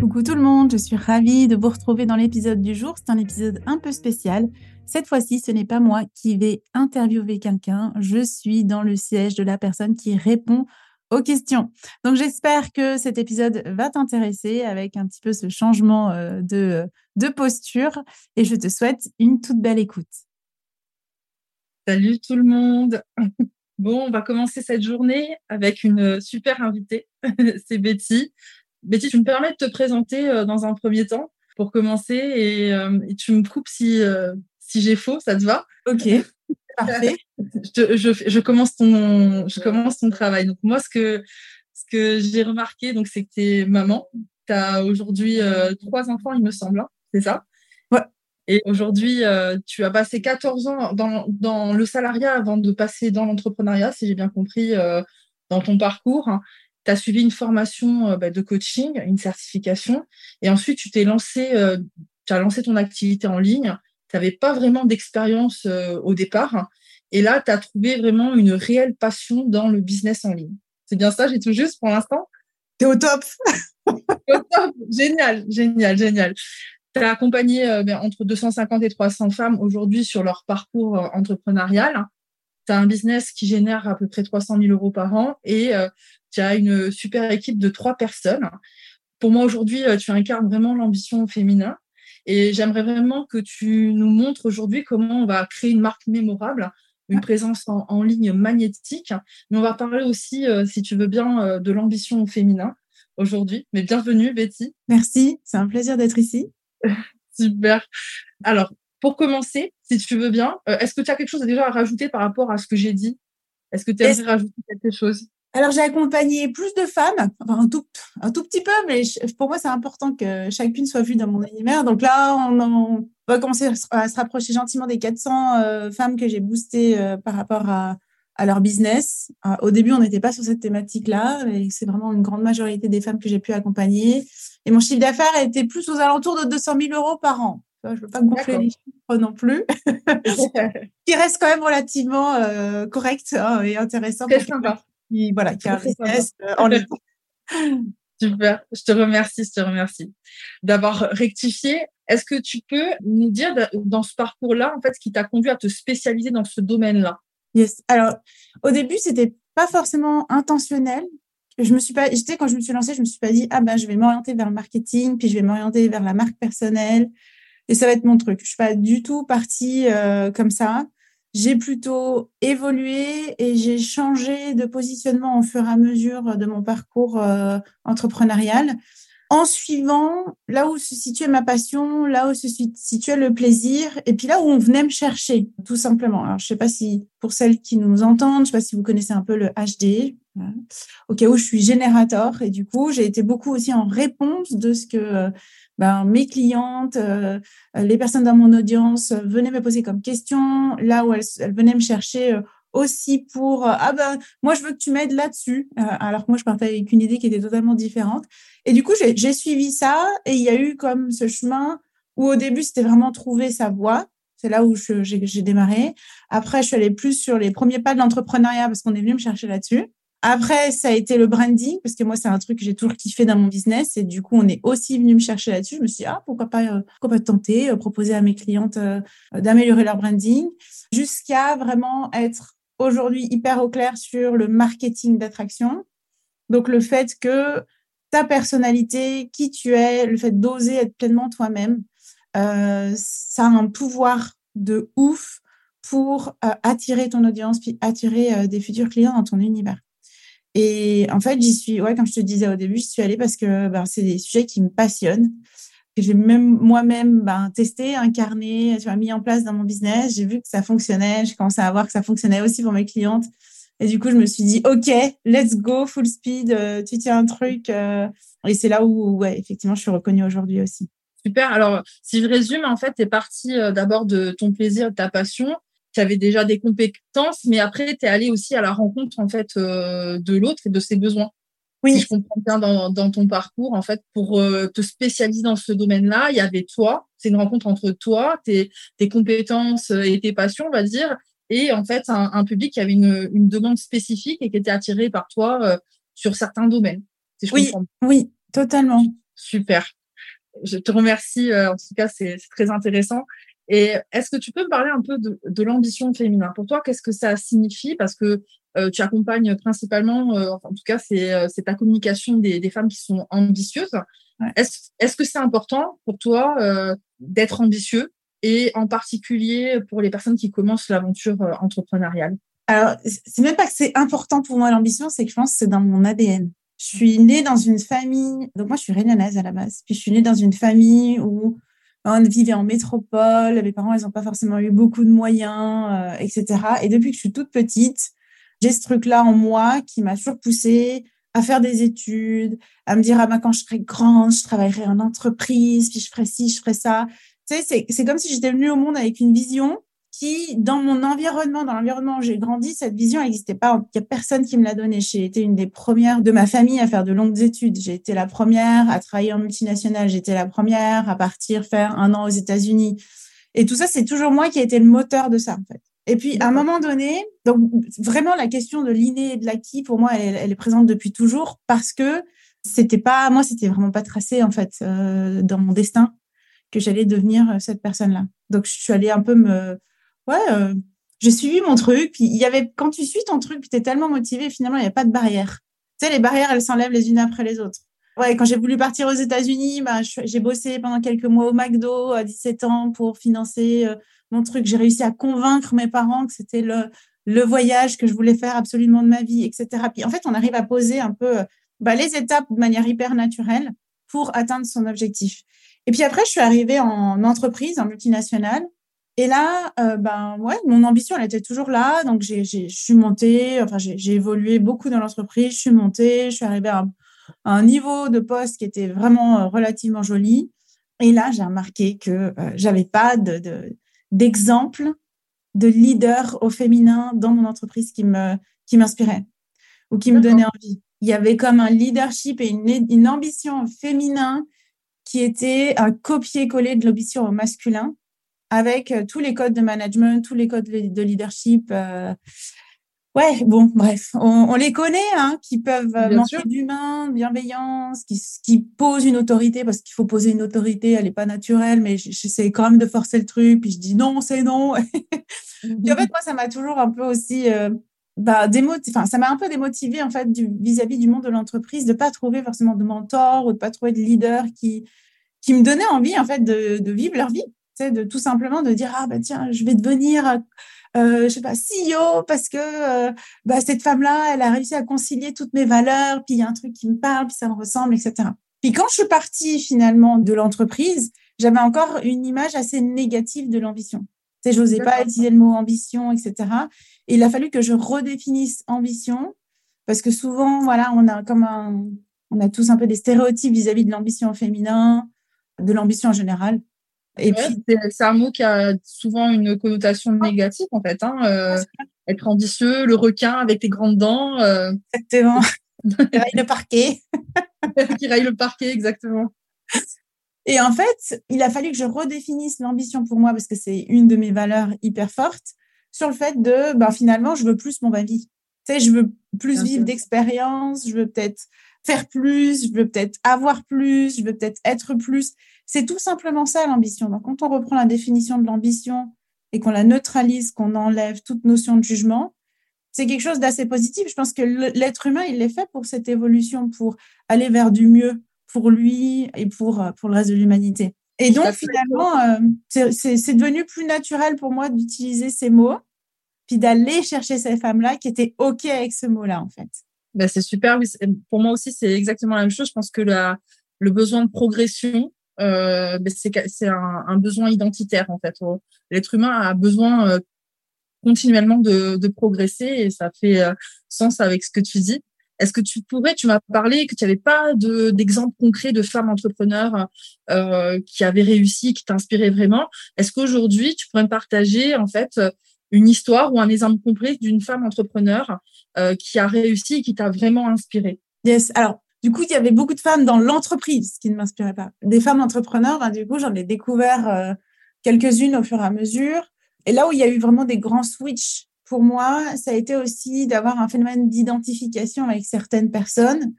Coucou tout le monde, je suis ravie de vous retrouver dans l'épisode du jour. C'est un épisode un peu spécial. Cette fois-ci, ce n'est pas moi qui vais interviewer quelqu'un, je suis dans le siège de la personne qui répond aux questions. Donc j'espère que cet épisode va t'intéresser avec un petit peu ce changement euh, de, de posture et je te souhaite une toute belle écoute. Salut tout le monde. Bon, on va commencer cette journée avec une super invitée, c'est Betty. Betty, tu me permets de te présenter euh, dans un premier temps pour commencer et, euh, tu me coupes si, euh, si j'ai faux, ça te va? Ok, parfait. je, je, je, commence ton, je commence ton travail. Donc moi, ce que, ce que j'ai remarqué, donc, c'est que tu es maman. Tu as aujourd'hui trois enfants, il me semble, hein, c'est ça? Ouais. Et aujourd'hui, tu as passé 14 ans dans, dans, le salariat avant de passer dans l'entrepreneuriat, si j'ai bien compris, dans ton parcours tu as suivi une formation euh, bah, de coaching, une certification, et ensuite tu t'es lancé, euh, tu as lancé ton activité en ligne. Tu n'avais pas vraiment d'expérience euh, au départ. Et là, tu as trouvé vraiment une réelle passion dans le business en ligne. C'est bien ça, j'ai tout juste pour l'instant? Tu es au top Au top Génial, génial, génial. Tu as accompagné ben, entre 250 et 300 femmes aujourd'hui sur leur parcours entrepreneurial. Tu as un business qui génère à peu près 300 000 euros par an et tu as une super équipe de trois personnes. Pour moi, aujourd'hui, euh, tu incarnes vraiment l'ambition féminin. Et j'aimerais vraiment que tu nous montres aujourd'hui comment on va créer une marque mémorable, une présence en, ligne magnétique. Mais on va parler aussi, euh, si tu veux bien, euh, de l'ambition féminin aujourd'hui. Mais bienvenue, Betty. Merci, c'est un plaisir d'être ici. Super. Alors, pour commencer, si tu veux bien, est-ce que tu as quelque chose déjà à rajouter par rapport à ce que j'ai dit? Est-ce que tu aimerais rajouter quelque chose? Alors, j'ai accompagné plus de femmes, enfin un tout, un tout petit peu, mais pour moi, c'est important que chacune soit vue dans mon univers. Donc là, on, va commencer à se rapprocher gentiment des 400 euh, femmes que j'ai boostées euh, par rapport à, à leur business. Euh, au début, on n'était pas sur cette thématique-là, mais c'est vraiment une grande majorité des femmes que j'ai pu accompagner. Et mon chiffre d'affaires était plus aux alentours de 200 000 euros par an. Je ne veux pas gonfler les chiffres non plus, qui reste quand même relativement correct hein, et intéressant. Très sympa qui, voilà, qui a un euh, en. Super, je te remercie, je te remercie d'avoir rectifié. Est-ce que tu peux nous dire dans ce parcours-là, en fait, ce qui t'a conduit à te spécialiser dans ce domaine-là? Yes. Alors, au début, c'était pas forcément intentionnel. Je me suis pas, j'étais quand je me suis lancée, je me suis pas dit ah ben je vais m'orienter vers le marketing, puis je vais m'orienter vers la marque personnelle et ça va être mon truc. Je suis pas du tout partie euh, comme ça j'ai plutôt évolué et j'ai changé de positionnement au fur et à mesure de mon parcours euh, entrepreneurial en suivant là où se situait ma passion, là où se situait le plaisir, et puis là où on venait me chercher, tout simplement. Alors, je sais pas si, pour celles qui nous entendent, je sais pas si vous connaissez un peu le HD, au cas où je suis générateur, et du coup, j'ai été beaucoup aussi en réponse de ce que ben, mes clientes, euh, les personnes dans mon audience venaient me poser comme question, là où elles, venaient me chercher euh, aussi pour euh, ah ben moi je veux que tu m'aides là-dessus. Alors que moi je partais avec une idée qui était totalement différente. Et du coup j'ai suivi ça et il y a eu comme ce chemin où au début c'était vraiment trouver sa voie. C'est là où j'ai démarré. Après je suis allée plus sur les premiers pas de l'entrepreneuriat parce qu'on est venu me chercher là-dessus après, ça a été le branding, parce que moi, c'est un truc que j'ai toujours kiffé dans mon business. Et du coup, on est aussi venu me chercher là-dessus. Je me suis dit, ah, pourquoi pas, euh, pourquoi pas tenter, euh, proposer à mes clientes euh, d'améliorer leur branding, jusqu'à vraiment être aujourd'hui hyper au clair sur le marketing d'attraction. Donc, le fait que ta personnalité, qui tu es, le fait d'oser être pleinement toi-même, ça a un pouvoir de ouf pour attirer ton audience, puis attirer des futurs clients dans ton univers. Et en fait, j'y suis, ouais, comme je te disais au début, je suis allée parce que ben, c'est des sujets qui me passionnent. Que j'ai même moi-même ben, testé, incarné, tu mis en place dans mon business. J'ai vu que ça fonctionnait. J'ai commencé à voir que ça fonctionnait aussi pour mes clientes. Et du coup, je me suis dit, OK, let's go, full speed, euh, tu tiens un truc. Euh, et c'est là où, effectivement, je suis reconnue aujourd'hui aussi. Super. Alors, si je résume, en fait, tu es partie euh, d'abord de ton plaisir, de ta passion. Tu avais déjà des compétences, mais après, tu es allée aussi à la rencontre, en fait, de l'autre et de ses besoins. Oui. Si je comprends bien dans, dans ton parcours, en fait, pour te spécialiser dans ce domaine-là, il y avait toi. C'est une rencontre entre toi, tes, tes compétences et tes passions, on va dire, et en fait un, public qui avait une, une, demande spécifique et qui était attiré par toi euh, sur certains domaines. oui, oui, totalement. Super. Je te remercie. Euh, en tout cas, c'est très intéressant. Et est-ce que tu peux me parler un peu de, de l'ambition féminin? Pour toi, qu'est-ce que ça signifie? Parce que euh, tu accompagnes principalement, en tout cas, c'est ta communication des, des, femmes qui sont ambitieuses. Est-ce est -ce que c'est important pour toi d'être ambitieux? Et en particulier pour les personnes qui commencent l'aventure euh, entrepreneuriale? Alors, c'est même pas que c'est important pour moi l'ambition, c'est que je pense que c'est dans mon ADN. Je suis née dans une famille, donc moi je suis réunionnaise à la base, puis je suis née dans une famille où on vivait en métropole, mes parents ils n'ont pas forcément eu beaucoup de moyens, euh, etc. Et depuis que je suis toute petite, j'ai ce truc-là en moi qui m'a toujours poussée à faire des études, à me dire ah ben quand je serai grande, je travaillerai en entreprise, puis je ferai ci, je ferai ça c'est comme si j'étais venue au monde avec une vision qui, dans mon environnement, dans l'environnement où j'ai grandi, cette vision n'existait pas. Il n'y a personne qui me l'a donnée. J'ai été une des premières de ma famille à faire de longues études. J'ai été la première à travailler en multinationale. J'ai été la première à partir faire un an aux États-Unis. Et tout ça, c'est toujours moi qui ai été le moteur de ça, en fait. Et puis, à un moment donné, donc vraiment, la question de l'inné et de l'acquis, pour moi, elle, est présente depuis toujours parce que c'était pas, moi, c'était vraiment pas tracé, en fait, euh, dans mon destin que j'allais devenir euh, cette personne-là. Donc, je suis allée un peu me... Ouais, euh, j'ai suivi mon truc. Il y avait... Quand tu suis ton truc, tu es tellement motivé, finalement, il n'y a pas de barrière. Tu sais, les barrières, elles s'enlèvent les unes après les autres. Ouais, quand j'ai voulu partir aux États-Unis, bah, j'ai bossé pendant quelques mois au McDo à 17 ans pour financer euh, mon truc. J'ai réussi à convaincre mes parents que c'était le, voyage que je voulais faire absolument de ma vie, etc. Puis en fait, on arrive à poser un peu bah, les étapes de manière hyper naturelle pour atteindre son objectif. Et puis après, je suis arrivée en entreprise, en multinationale. Et là, euh, ben ouais, mon ambition, elle était toujours là. Donc, j'ai, je suis montée, enfin, j'ai évolué beaucoup dans l'entreprise. Je suis montée, je suis arrivée à, un niveau de poste qui était vraiment euh, relativement joli. Et là, j'ai remarqué que euh, j'avais pas de, d'exemple de, leader au féminin dans mon entreprise qui me qui m'inspirait ou qui me donnait envie. Il y avait comme un leadership et une, une ambition féminin qui était un copier-coller de l'ambition au masculin avec euh, tous les codes de management, tous les codes de leadership. Euh, ouais, bon, bref, on, les connaît, hein, qui peuvent euh, manquer d'humain, bienveillance, qui, qui posent une autorité, parce qu'il faut poser une autorité, elle n'est pas naturelle, mais j'essaie quand même de forcer le truc, puis je dis non, c'est non. puis en fait, moi, ça m'a toujours un peu aussi bah, enfin, ça m'a un peu démotivé en fait vis-à-vis du monde de l'entreprise de pas trouver forcément de mentor ou de pas trouver de leader qui qui me donnait envie en fait de, de vivre leur vie, de tout simplement de dire ah bah tiens je vais devenir euh, je sais pas CEO parce que euh, bah, cette femme là elle a réussi à concilier toutes mes valeurs puis il y a un truc qui me parle puis ça me ressemble etc. Puis quand je suis partie finalement de l'entreprise j'avais encore une image assez négative de l'ambition. Je n'osais pas utiliser le mot ambition, etc. Et il a fallu que je redéfinisse ambition parce que souvent, voilà, on a comme un, on a tous un peu des stéréotypes vis-à-vis de l'ambition féminin, de l'ambition en général. Et puis, c'est un mot qui a souvent une connotation négative, en fait. Hein, euh, être ambitieux, le requin avec tes grandes dents. Euh... Exactement. qui raille le parquet. qui raille le parquet, exactement. Et en fait, il a fallu que je redéfinisse l'ambition pour moi parce que c'est une de mes valeurs hyper fortes sur le fait de, ben, finalement, je veux plus mon vie. Tu sais, je veux plus vivre d'expérience, je veux peut-être faire plus, je veux peut-être avoir plus, je veux peut-être être plus. C'est tout simplement ça l'ambition. Donc, quand on reprend la définition de l'ambition et qu'on la neutralise, qu'on enlève toute notion de jugement, c'est quelque chose d'assez positif. Je pense que l'être humain, il est fait pour cette évolution, pour aller vers du mieux pour lui et pour, pour le reste de l'humanité. Et donc, finalement, euh, c'est devenu plus naturel pour moi d'utiliser ces mots, puis d'aller chercher ces femmes-là qui étaient OK avec ce mot-là, en fait. Ben, c'est super. Pour moi aussi, c'est exactement la même chose. Je pense que la, le besoin de progression, euh, ben, c'est un, un, besoin identitaire, en fait. L'être humain a besoin euh, continuellement de, de, progresser et ça fait euh, sens avec ce que tu dis. Est-ce que tu pourrais, tu m'as parlé que tu n'avais pas d'exemple concret de femmes entrepreneurs euh, qui avaient réussi, qui t'inspiraient vraiment. Est-ce qu'aujourd'hui, tu pourrais me partager en fait une histoire ou un exemple complet d'une femme entrepreneur euh, qui a réussi qui t'a vraiment inspiré Yes. Alors, du coup, il y avait beaucoup de femmes dans l'entreprise qui ne m'inspiraient pas. Des femmes entrepreneurs, ben, du coup, j'en ai découvert euh, quelques-unes au fur et à mesure. Et là où il y a eu vraiment des grands switches pour moi, ça a été aussi d'avoir un phénomène d'identification avec certaines personnes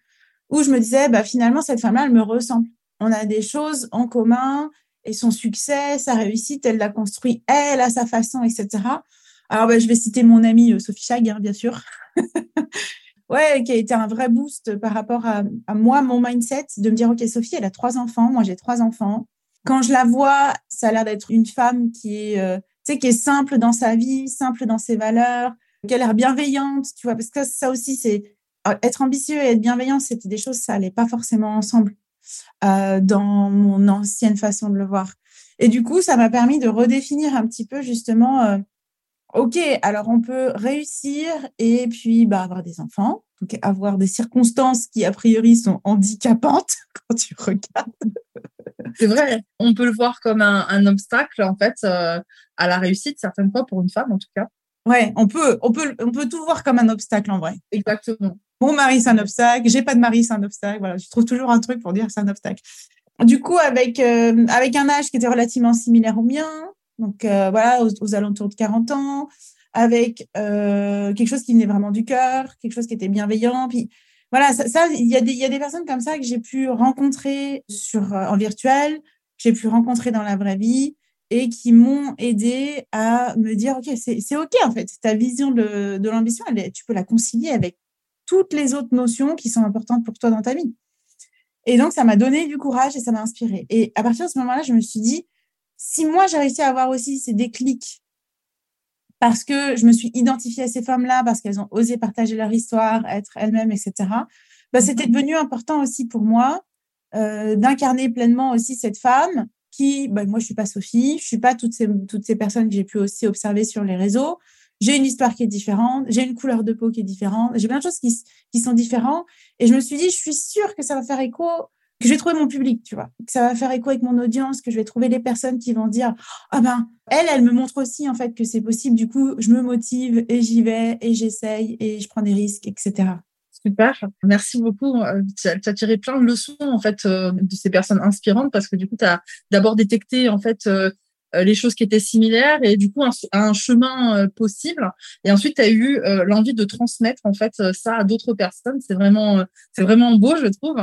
où je me disais, bah, finalement, cette femme-là, elle me ressemble. On a des choses en commun et son succès, sa réussite, elle l'a construit, elle, à sa façon, etc. Alors, bah, je vais citer mon amie euh, Sophie Chag, hein, bien sûr. ouais, qui a été un vrai boost par rapport à, moi, mon mindset, de me dire, OK, Sophie, elle a trois enfants, moi, j'ai trois enfants. Quand je la vois, ça a l'air d'être une femme qui est... Euh, qui est simple dans sa vie, simple dans ses valeurs, qui a l'air bienveillante, tu vois, parce que ça aussi, c'est euh, être ambitieux et être bienveillant, c'était des choses, ça allait pas forcément ensemble euh, dans mon ancienne façon de le voir. Et du coup, ça m'a permis de redéfinir un petit peu justement, ok, alors on peut réussir et puis bah, avoir des enfants, donc avoir des circonstances qui a priori sont handicapantes quand tu regardes. C'est vrai, on peut le voir comme un, obstacle en fait euh, à la réussite certaines fois pour une femme en tout cas. Ouais, on peut, on peut, on peut tout voir comme un obstacle en vrai. Exactement. Mon mari c'est un obstacle, j'ai pas de mari c'est un obstacle. Voilà, je trouve toujours un truc pour dire c'est un obstacle. Du coup, avec euh, avec un âge qui était relativement similaire au mien, donc euh, voilà, aux, alentours de 40 ans, avec quelque chose qui venait vraiment du cœur, quelque chose qui était bienveillant, puis voilà, ça, il y, a des, y a des personnes comme ça que j'ai pu rencontrer sur, euh, en virtuel, que j'ai pu rencontrer dans la vraie vie et qui m'ont aidé à me dire, OK, c'est OK en fait, ta vision de, de l'ambition, tu peux la concilier avec toutes les autres notions qui sont importantes pour toi dans ta vie. Et donc, ça m'a donné du courage et ça m'a inspiré. Et à partir de ce moment-là, je me suis dit, si moi, j'ai réussi à avoir aussi ces déclics parce que je me suis identifiée à ces femmes-là, parce qu'elles ont osé partager leur histoire, être elles-mêmes, etc. Bah, mhm. c'était devenu important aussi pour moi euh, d'incarner pleinement aussi cette femme qui, bah, moi, je suis pas Sophie, je suis pas toutes ces, toutes ces personnes que j'ai pu aussi observer sur les réseaux. J'ai une histoire qui est différente, j'ai une couleur de peau qui est différente, j'ai plein de choses qui, qui sont différentes. Et je me suis dit, je suis sûre que ça va faire écho que je vais trouver mon public, tu vois, que ça va faire écho avec mon audience, que je vais trouver les personnes qui vont dire ah ben elle, elle me montre aussi en fait que c'est possible. Du coup, je me motive et j'y vais et j'essaye et je prends des risques, etc. Super, merci beaucoup. Euh, tu as, tiré plein de leçons en fait euh, de ces personnes inspirantes parce que du coup, tu as d'abord détecté en fait euh, les choses qui étaient similaires et du coup un, un chemin possible. Et ensuite, tu as eu l'envie de transmettre en fait ça à d'autres personnes. C'est vraiment, c'est vraiment beau, je trouve.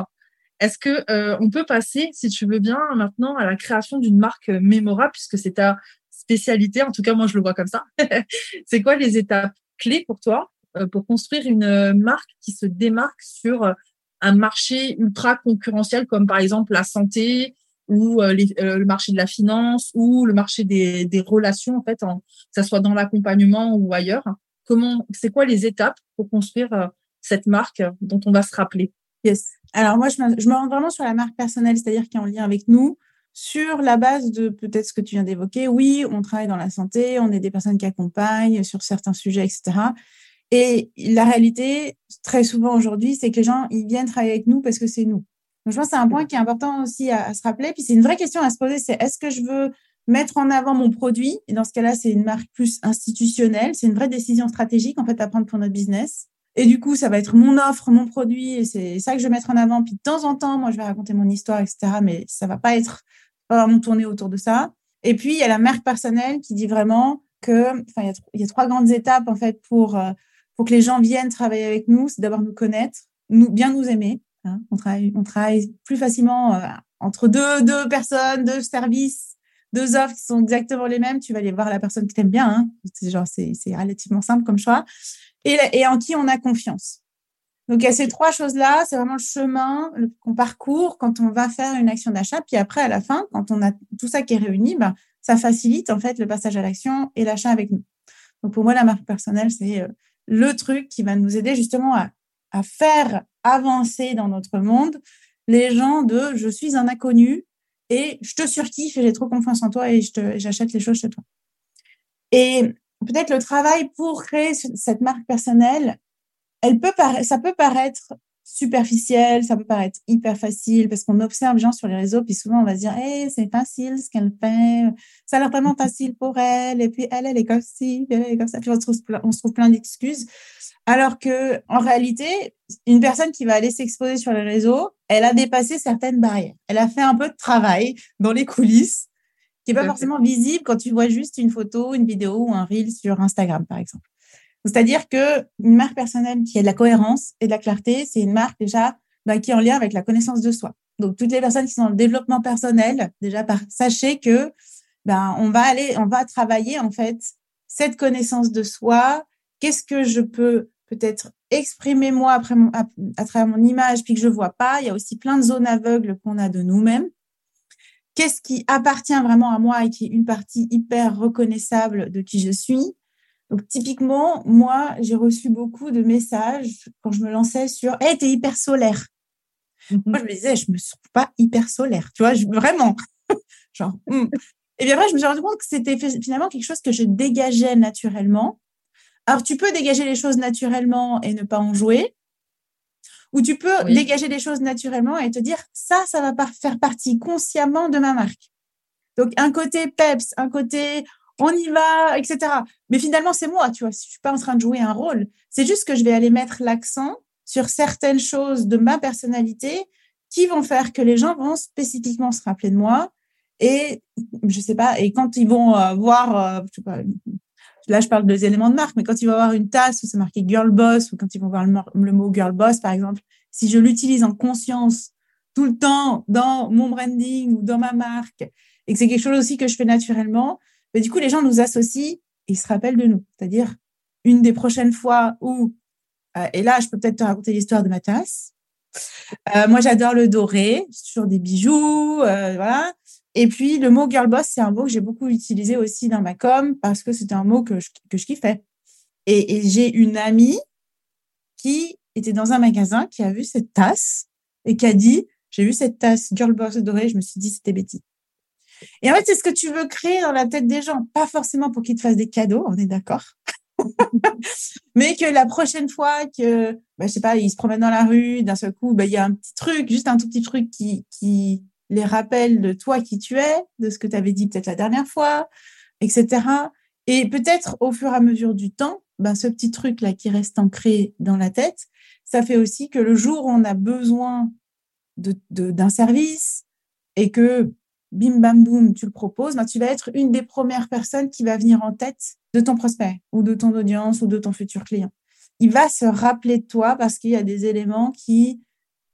Est-ce que euh, on peut passer, si tu veux bien, maintenant à la création d'une marque mémorable, puisque c'est ta spécialité. En tout cas, moi, je le vois comme ça. c'est quoi les étapes clés pour toi euh, pour construire une euh, marque qui se démarque sur un marché ultra concurrentiel, comme par exemple la santé ou le marché de la finance ou le marché des, relations, en fait, en, ça soit dans l'accompagnement ou ailleurs? Comment, c'est quoi les étapes pour construire cette marque dont on va se rappeler? Yes. Alors moi, je me, rends vraiment sur la marque personnelle, c'est-à-dire qui est en lien avec nous, sur la base de peut-être ce que tu viens d'évoquer. Oui, on travaille dans la santé, on est des personnes qui accompagnent sur certains sujets, etc. Et la réalité, très souvent aujourd'hui, c'est que les gens, ils viennent travailler avec nous parce que c'est nous. Donc, je pense que c'est un point qui est important aussi à, à se rappeler. Puis c'est une vraie question à se poser, c'est est-ce que je veux mettre en avant mon produit? Et dans ce cas-là, c'est une marque plus institutionnelle. C'est une vraie décision stratégique, en fait, à prendre pour notre business. Et du coup, ça va être mon offre, mon produit, et c'est ça que je vais mettre en avant. Puis de temps en temps, moi, je vais raconter mon histoire, etc. Mais ça va pas être vraiment tourner autour de ça. Et puis, il y a la marque personnelle qui dit vraiment que, enfin, il y, a trois grandes étapes, en fait, pour, euh, pour que les gens viennent travailler avec nous. C'est d'abord nous connaître, nous, bien nous aimer. Hein. On, travaille, on travaille plus facilement euh, entre deux, deux personnes, deux services, deux offres qui sont exactement les mêmes. Tu vas aller voir la personne qui t'aime bien. Hein. C'est genre, c'est relativement simple comme choix et, en qui on a confiance. Donc, il y a ces trois choses-là. C'est vraiment le chemin qu'on parcourt quand on va faire une action d'achat. Puis après, à la fin, quand on a tout ça qui est réuni, ben, ça facilite en fait le passage à l'action et l'achat avec nous. Donc, pour moi, la marque personnelle, c'est euh, le truc qui va nous aider justement à, à faire avancer dans notre monde les gens de je suis un inconnu et je te surkiffe et j'ai trop confiance en toi et j'achète les choses chez toi. Et peut-être le travail pour créer cette marque personnelle, elle peut ça peut paraître superficiel, ça peut paraître hyper facile parce qu'on observe les gens sur les réseaux, puis souvent on va se dire, hey, c'est facile ce qu'elle fait, ça a l'air tellement facile pour elle, et puis elle, elle est comme ci, elle est comme ça, puis on se trouve, on se trouve plein d'excuses. Alors que, en réalité, une personne qui va aller s'exposer sur les réseaux, elle a dépassé certaines barrières. Elle a fait un peu de travail dans les coulisses qui n'est pas forcément visible quand tu vois juste une photo, une vidéo ou un reel sur Instagram, par exemple. C'est-à-dire que une marque personnelle qui a de la cohérence et de la clarté, c'est une marque déjà bah, qui est en lien avec la connaissance de soi. Donc toutes les personnes qui sont dans le développement personnel, déjà par, sachez que ben on va aller, on va travailler en fait cette connaissance de soi. Qu'est-ce que je peux peut-être exprimer moi après à, travers mon image, puis que je vois pas. Il y a aussi plein de zones aveugles qu'on a de nous-mêmes. Qu'est-ce qui appartient vraiment à moi et qui est une partie hyper reconnaissable de qui je suis? Donc, typiquement, moi, j'ai reçu beaucoup de messages quand je me lançais sur Hey, t'es hyper solaire. Mm-hmm. Moi, je me disais, je me sens pas hyper solaire. Tu vois, vraiment. Genre, hmm. Et bien après, je me suis rendu compte que c'était finalement quelque chose que je dégageais naturellement alors, tu peux dégager les choses naturellement et ne pas en jouer, ou tu peux dégager les choses naturellement et te dire, ça, ça va faire partie consciemment de ma marque. Donc, un côté peps, un côté on y va, etc. Mais finalement, c'est moi, tu vois, je suis pas en train de jouer un rôle. C'est juste que je vais aller mettre l'accent sur certaines choses de ma personnalité qui vont faire que les gens vont spécifiquement se rappeler de moi. Et je sais pas, et quand ils vont euh, voir, euh, je sais pas, là, je parle des éléments de marque, mais quand ils vont avoir une tasse où c'est marqué Girl Boss ou quand ils vont voir le, mot Girl Boss, par exemple, si je l'utilise en conscience tout le temps dans mon branding ou dans ma marque et que c'est quelque chose aussi que je fais naturellement, bah, du coup, les gens nous associent et ils se rappellent de nous. C'est-à-dire, une des prochaines fois où, euh, et là, je peux peut-être te raconter l'histoire de ma tasse. Euh, moi, j'adore le doré, toujours des bijoux, euh, voilà. Et puis, le mot girl boss, c'est un mot que j'ai beaucoup utilisé aussi dans ma com parce que c'était un mot que je, que je kiffais. Et, j'ai une amie qui était dans un magasin qui a vu cette tasse et qui a dit J'ai vu cette tasse girl boss dorée, je me suis dit c'était Betty. Et en fait, c'est ce que tu veux créer dans la tête des gens, pas forcément pour qu'ils te fassent des cadeaux, on est d'accord. mais que la prochaine fois que, bah, je sais pas, ils se promènent dans la rue, d'un seul coup, bah, il y a un petit truc, juste un tout petit truc qui, les rappels de toi qui tu es, de ce que tu avais dit peut-être la dernière fois, etc. Et peut-être au fur et à mesure du temps, ben, ce petit truc-là qui reste ancré dans la tête, ça fait aussi que le jour où on a besoin d'un de, service et que bim bam boum, tu le proposes, ben, tu vas être une des premières personnes qui va venir en tête de ton prospect ou de ton audience ou de ton futur client. Il va se rappeler de toi parce qu'il y a des éléments qui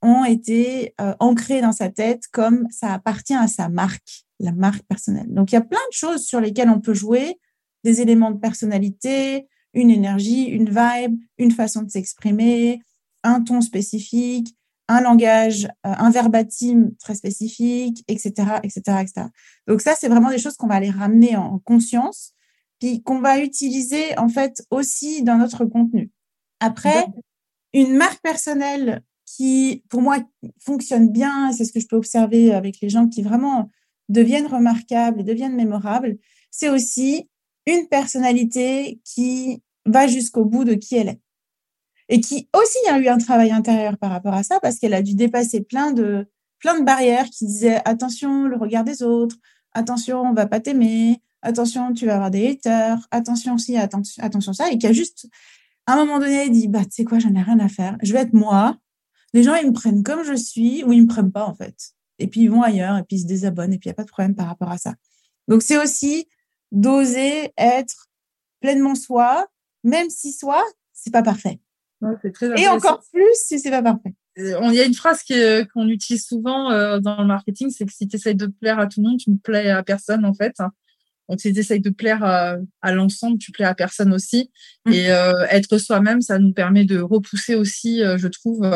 ont été euh, ancrés dans sa tête comme ça appartient à sa marque, la marque personnelle. Donc, il y a plein de choses sur lesquelles on peut jouer, des éléments de personnalité, une énergie, une vibe, une façon de s'exprimer, un ton spécifique, un langage, euh, un verbatim très spécifique, etc., etc., etc. Donc ça, c'est vraiment des choses qu'on va aller ramener en conscience, puis qu'on va utiliser en fait aussi dans notre contenu. Après, une marque personnelle qui, pour moi, fonctionne bien, c'est ce que je peux observer avec les gens qui vraiment deviennent remarquables et deviennent mémorables, c'est aussi une personnalité qui va jusqu'au bout de qui elle est. Et qui aussi a eu un travail intérieur par rapport à ça, parce qu'elle a dû dépasser plein de, plein de barrières qui disaient attention, le regard des autres, attention, on va pas t'aimer, attention, tu vas avoir des haters, attention si, attention, attention ça, et qui a juste, à un moment donné, dit, bah, tu sais quoi, j'en ai rien à faire, je vais être moi, les gens, ils me prennent comme je suis ou ils me prennent pas, en fait. Et puis, ils vont ailleurs et puis ils se désabonnent et puis il n'y a pas de problème par rapport à ça. Donc, c'est aussi d'oser être pleinement soi, même si soi, c'est pas parfait. et encore plus si c'est pas parfait. Euh, il y a une phrase qu'on utilise souvent euh, dans le marketing, c'est que si tu essayes de plaire à tout le monde, tu ne plais à personne en fait. Donc, si tu essayes de plaire à, l'ensemble, tu plais à personne aussi. Mmh. Et euh, être soi-même, ça nous permet de repousser aussi, euh, je trouve,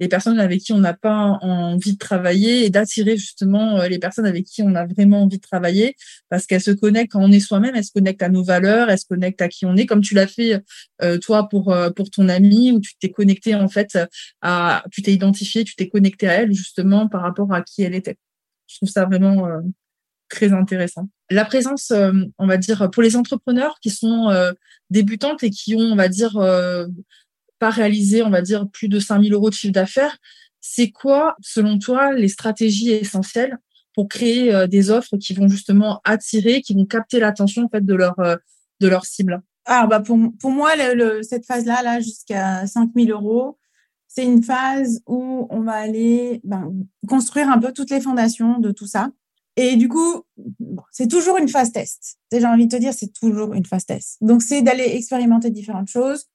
les personnes avec qui on n'a pas envie de travailler et d'attirer justement les personnes avec qui on a vraiment envie de travailler parce qu'elles se connectent quand on est soi-même, elles se connectent à nos valeurs, elles se connectent à qui on est, comme tu l'as fait toi pour pour ton ami où tu t'es connecté en fait à, tu t'es identifié, tu t'es connecté à elle justement par rapport à qui elle était. Je trouve ça vraiment très intéressant. La présence, euh, on va dire, pour les entrepreneurs qui sont euh, débutantes et qui ont, on va dire, euh, pas réalisé, on va dire, plus de 5000 euros de chiffre d'affaires, c'est quoi, selon toi, les stratégies essentielles pour créer des offres qui vont justement attirer, qui vont capter l'attention en fait de leur de leur cible? Ah bah pour, pour moi, cette phase-là, là, jusqu'à 5000 euros, c'est une phase où on va aller ben, construire un peu toutes les fondations de tout ça. Et du coup, c'est toujours une phase test. J'ai envie de te dire, c'est toujours une phase test. Donc, c'est d'aller expérimenter différentes choses.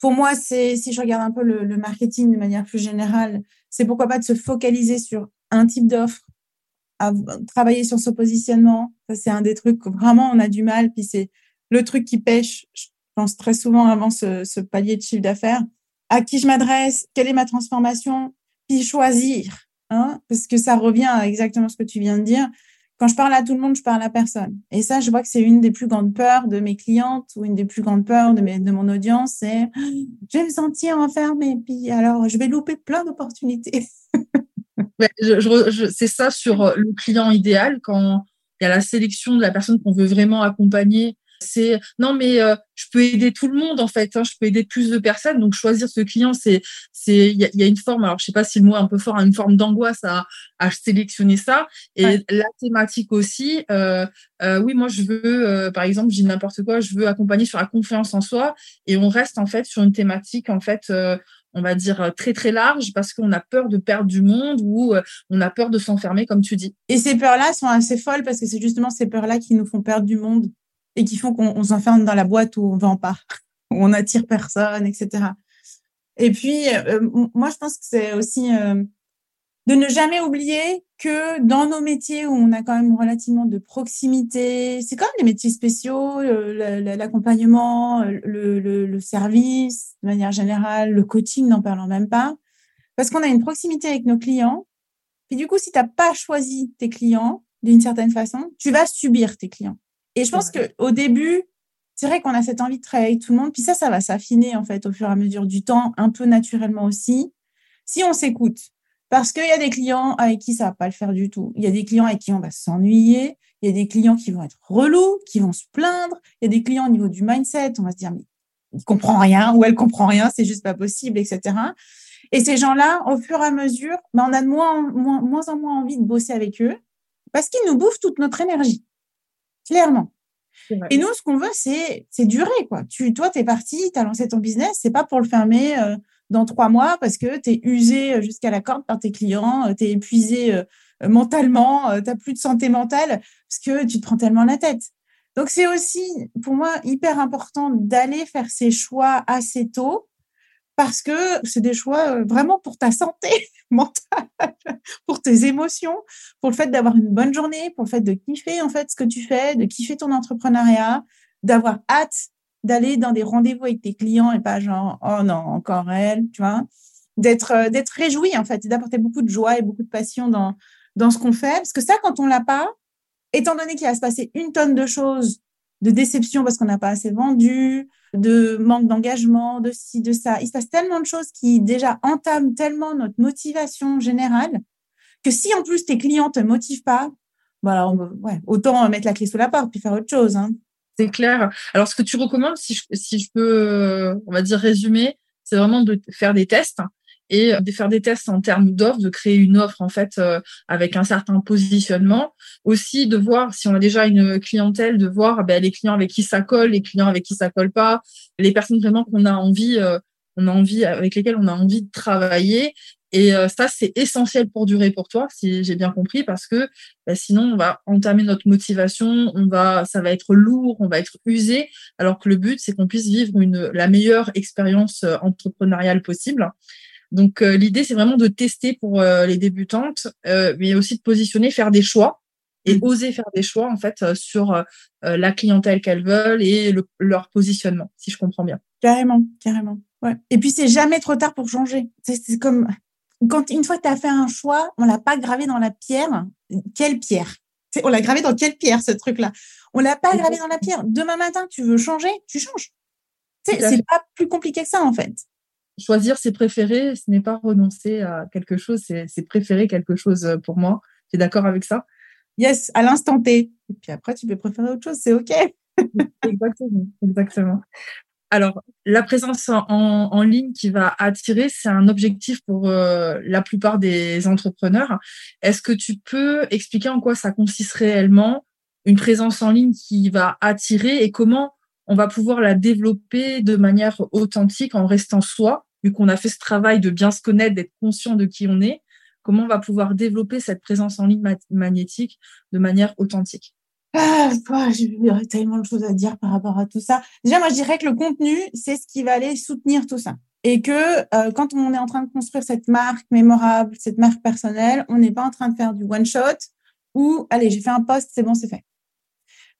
Pour moi, c'est si je regarde un peu le, marketing de manière plus générale, c'est pourquoi pas de se focaliser sur un type d'offre, travailler sur ce positionnement. C'est un des trucs que vraiment on a du mal. Puis c'est le truc qui pêche, je pense très souvent avant ce, ce palier de chiffre d'affaires. À qui je m'adresse? Quelle est ma transformation? Puis choisir Hein, parce que ça revient à exactement ce que tu viens de dire. Quand je parle à tout le monde, je parle à personne. Et ça, je vois que c'est une des plus grandes peurs de mes clientes ou une des plus grandes peurs de, mon audience, c'est je vais me sentir enfermée, puis alors je vais louper plein d'opportunités. c'est ça sur le client idéal quand il y a la sélection de la personne qu'on veut vraiment accompagner c'est non, mais euh, je peux aider tout le monde en fait. Hein, je peux aider plus de personnes. Donc choisir ce client, c'est c'est il y, a une forme. Alors je sais pas si le mot est un peu fort, une forme d'angoisse à, à sélectionner ça. Et la thématique aussi. Euh, euh, oui, moi je veux, par exemple, je dis n'importe quoi. Je veux accompagner sur la confiance en soi. Et on reste en fait sur une thématique en fait on va dire très très large parce qu'on a peur de perdre du monde ou on a peur de s'enfermer comme tu dis. Et ces peurs-là sont assez folles parce que c'est justement ces peurs-là qui nous font perdre du monde et qui font qu'on s'enferme dans la boîte où on vend pas, où on attire personne, etc. Et puis, euh, moi, je pense que c'est aussi euh, de ne jamais oublier que dans nos métiers où on a quand même relativement de proximité, c'est quand même des métiers spéciaux, l'accompagnement, le, service de manière générale, le coaching, n'en parlant même pas, parce qu'on a une proximité avec nos clients. Puis du coup, si tu n'as pas choisi tes clients d'une certaine façon, tu vas subir tes clients. Et je pense qu'au début, c'est vrai qu'on a cette envie de travailler avec tout le monde. Puis ça, ça va s'affiner en fait au fur et à mesure du temps, un peu naturellement aussi, si on s'écoute. Parce qu'il y a des clients avec qui ça va pas le faire du tout. Il y a des clients avec qui on va s'ennuyer. Il y a des clients qui vont être relous, qui vont se plaindre. Il y a des clients au niveau du mindset, on va se dire mais il comprend rien ou elle comprend rien, c'est juste pas possible, etc. Et ces gens-là, au fur et à mesure, ben, on a de moins, moins, moins en moins envie de bosser avec eux parce qu'ils nous bouffent toute notre énergie clairement. Et nous, ce qu'on veut, c'est, durer, quoi. Tu, toi, tu es parti, tu as lancé ton business, c'est pas pour le fermer euh, dans trois mois parce que tu es usé euh, jusqu'à la corde par tes clients, euh, tu es épuisé mentalement, tu n'as plus de santé mentale parce que tu te prends tellement la tête. Donc, c'est aussi, pour moi, hyper important d'aller faire ces choix assez tôt parce que c'est des choix vraiment pour ta santé mentale, pour tes émotions, pour le fait d'avoir une bonne journée, pour le fait de kiffer en fait ce que tu fais, de kiffer ton entrepreneuriat, d'avoir hâte d'aller dans des rendez-vous avec tes clients et pas genre oh non encore elle, tu vois, d'être d'être réjoui en fait et d'apporter beaucoup de joie et beaucoup de passion dans dans ce qu'on fait parce que ça quand on l'a pas, étant donné qu'il va se passer une tonne de choses de déception parce qu'on n'a pas assez vendu, de manque d'engagement, de ci, de ça. Il se passe tellement de choses qui déjà entament tellement notre motivation générale que si en plus tes clients te motivent pas, voilà, ouais, autant mettre la clé sous la porte puis faire autre chose. Hein. C'est clair. Alors, ce que tu recommandes, si je, si je peux, on va dire, résumer, c'est vraiment de faire des tests et de faire des tests en termes d'offres, de créer une offre en fait euh, avec un certain positionnement. Aussi de voir si on a déjà une clientèle, de voir ben, les clients avec qui ça colle, les clients avec qui ça colle pas, les personnes vraiment qu'on a envie, euh, on a envie avec lesquelles on a envie de travailler. Et euh, ça, c'est essentiel pour durer pour toi, si j'ai bien compris, parce que ben, sinon, on va entamer notre motivation, on va, ça va être lourd, on va être usé, alors que le but, c'est qu'on puisse vivre une, la meilleure expérience entrepreneuriale possible. Donc euh, l'idée, c'est vraiment de tester pour euh, les débutantes, euh, mais aussi de positionner, faire des choix et mmh. oser faire des choix en fait sur la clientèle qu'elles veulent et leur positionnement, si je comprends bien. Carrément, carrément. Ouais. Et puis c'est jamais trop tard pour changer. C'est comme quand une fois que tu as fait un choix, on l'a pas gravé dans la pierre. Quelle pierre? On l'a gravé dans quelle pierre ce truc-là? On l'a pas gravé dans la pierre. Demain matin, tu veux changer, tu changes. C'est pas plus compliqué que ça en fait. Choisir ses préférés, ce n'est pas renoncer à quelque chose, c'est préférer quelque chose euh, pour moi. Tu es d'accord avec ça? Yes, à l'instant T. Et puis après, tu peux préférer autre chose, c'est OK. exactement, exactement. Alors, la présence en, ligne qui va attirer, c'est un objectif pour euh, la plupart des entrepreneurs. Est-ce que tu peux expliquer en quoi ça consiste réellement, une présence en ligne qui va attirer et comment on va pouvoir la développer de manière authentique en restant soi, vu qu'on a fait ce travail de bien se connaître, d'être conscient de qui on est, comment on va pouvoir développer cette présence en ligne magnétique de manière authentique? Ah, J'aurais tellement de choses à dire par rapport à tout ça. Déjà, moi, je dirais que le contenu, c'est ce qui va aller soutenir tout ça. Et que euh, quand on est en train de construire cette marque mémorable, cette marque personnelle, on n'est pas en train de faire du one-shot ou, allez, j'ai fait un post, c'est bon, c'est fait.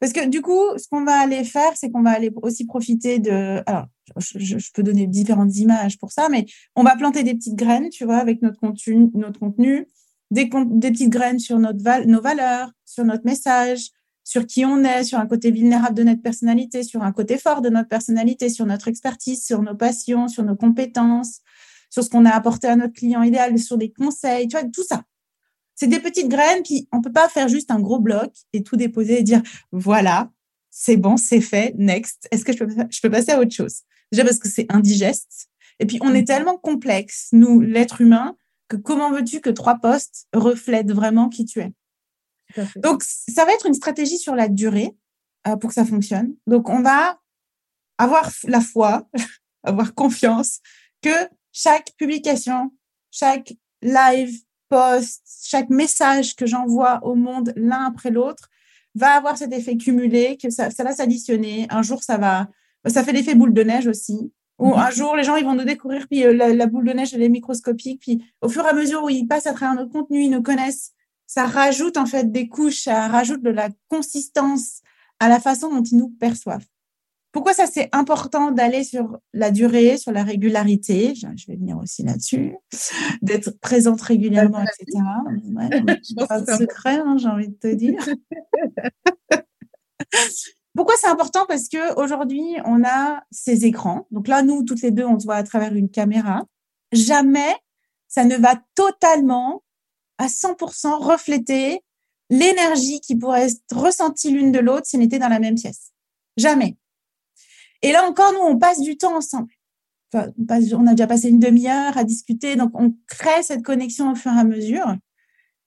Parce que du coup, ce qu'on va aller faire, c'est qu'on va aller aussi profiter de. Alors, je, peux donner différentes images pour ça, mais on va planter des petites graines, tu vois, avec notre contenu, notre contenu des, petites graines sur nos valeurs, sur notre message, sur qui on est, sur un côté vulnérable de notre personnalité, sur un côté fort de notre personnalité, sur notre expertise, sur nos passions, sur nos compétences, sur ce qu'on a apporté à notre client idéal, sur des conseils, tu vois, tout ça. C'est des petites graines, puis on peut pas faire juste un gros bloc et tout déposer et dire voilà, c'est bon, c'est fait, next. Est-ce que je peux, je peux passer à autre chose? Déjà parce que c'est indigeste. Et puis on est mm. tellement complexe, nous, l'être humain, que comment veux-tu que trois postes reflètent vraiment qui tu es? Donc, ça va être une stratégie sur la durée euh, pour que ça fonctionne. Donc, on va avoir la foi, avoir confiance que chaque publication, chaque live, post, chaque message que j'envoie au monde l'un après l'autre va avoir cet effet cumulé, que ça, va s'additionner. Un jour, ça va, ça fait l'effet boule de neige aussi. Ou mhm. un jour, les gens, ils vont nous découvrir, puis euh, la, la, boule de neige, elle est microscopique. Puis au fur et à mesure où ils passent à travers notre contenu, ils nous connaissent ça rajoute en fait des couches, ça rajoute de la consistance à la façon dont ils nous perçoivent. Pourquoi ça c'est important d'aller sur la durée, sur la régularité? Je vais venir aussi là-dessus, d'être présente régulièrement, etc. Ouais, pas de secret, hein, j'ai envie de te dire. Pourquoi c'est important? Parce que aujourd'hui on a ces écrans. Donc là, nous toutes les deux, on se voit à travers une caméra. Jamais ça ne va totalement à 100% refléter l'énergie qui pourrait être ressentie l'une de l'autre si on était dans la même pièce. Jamais. Et là encore, nous, on passe du temps ensemble. Enfin, on a déjà passé une demi-heure à discuter, donc on crée cette connexion au fur et à mesure,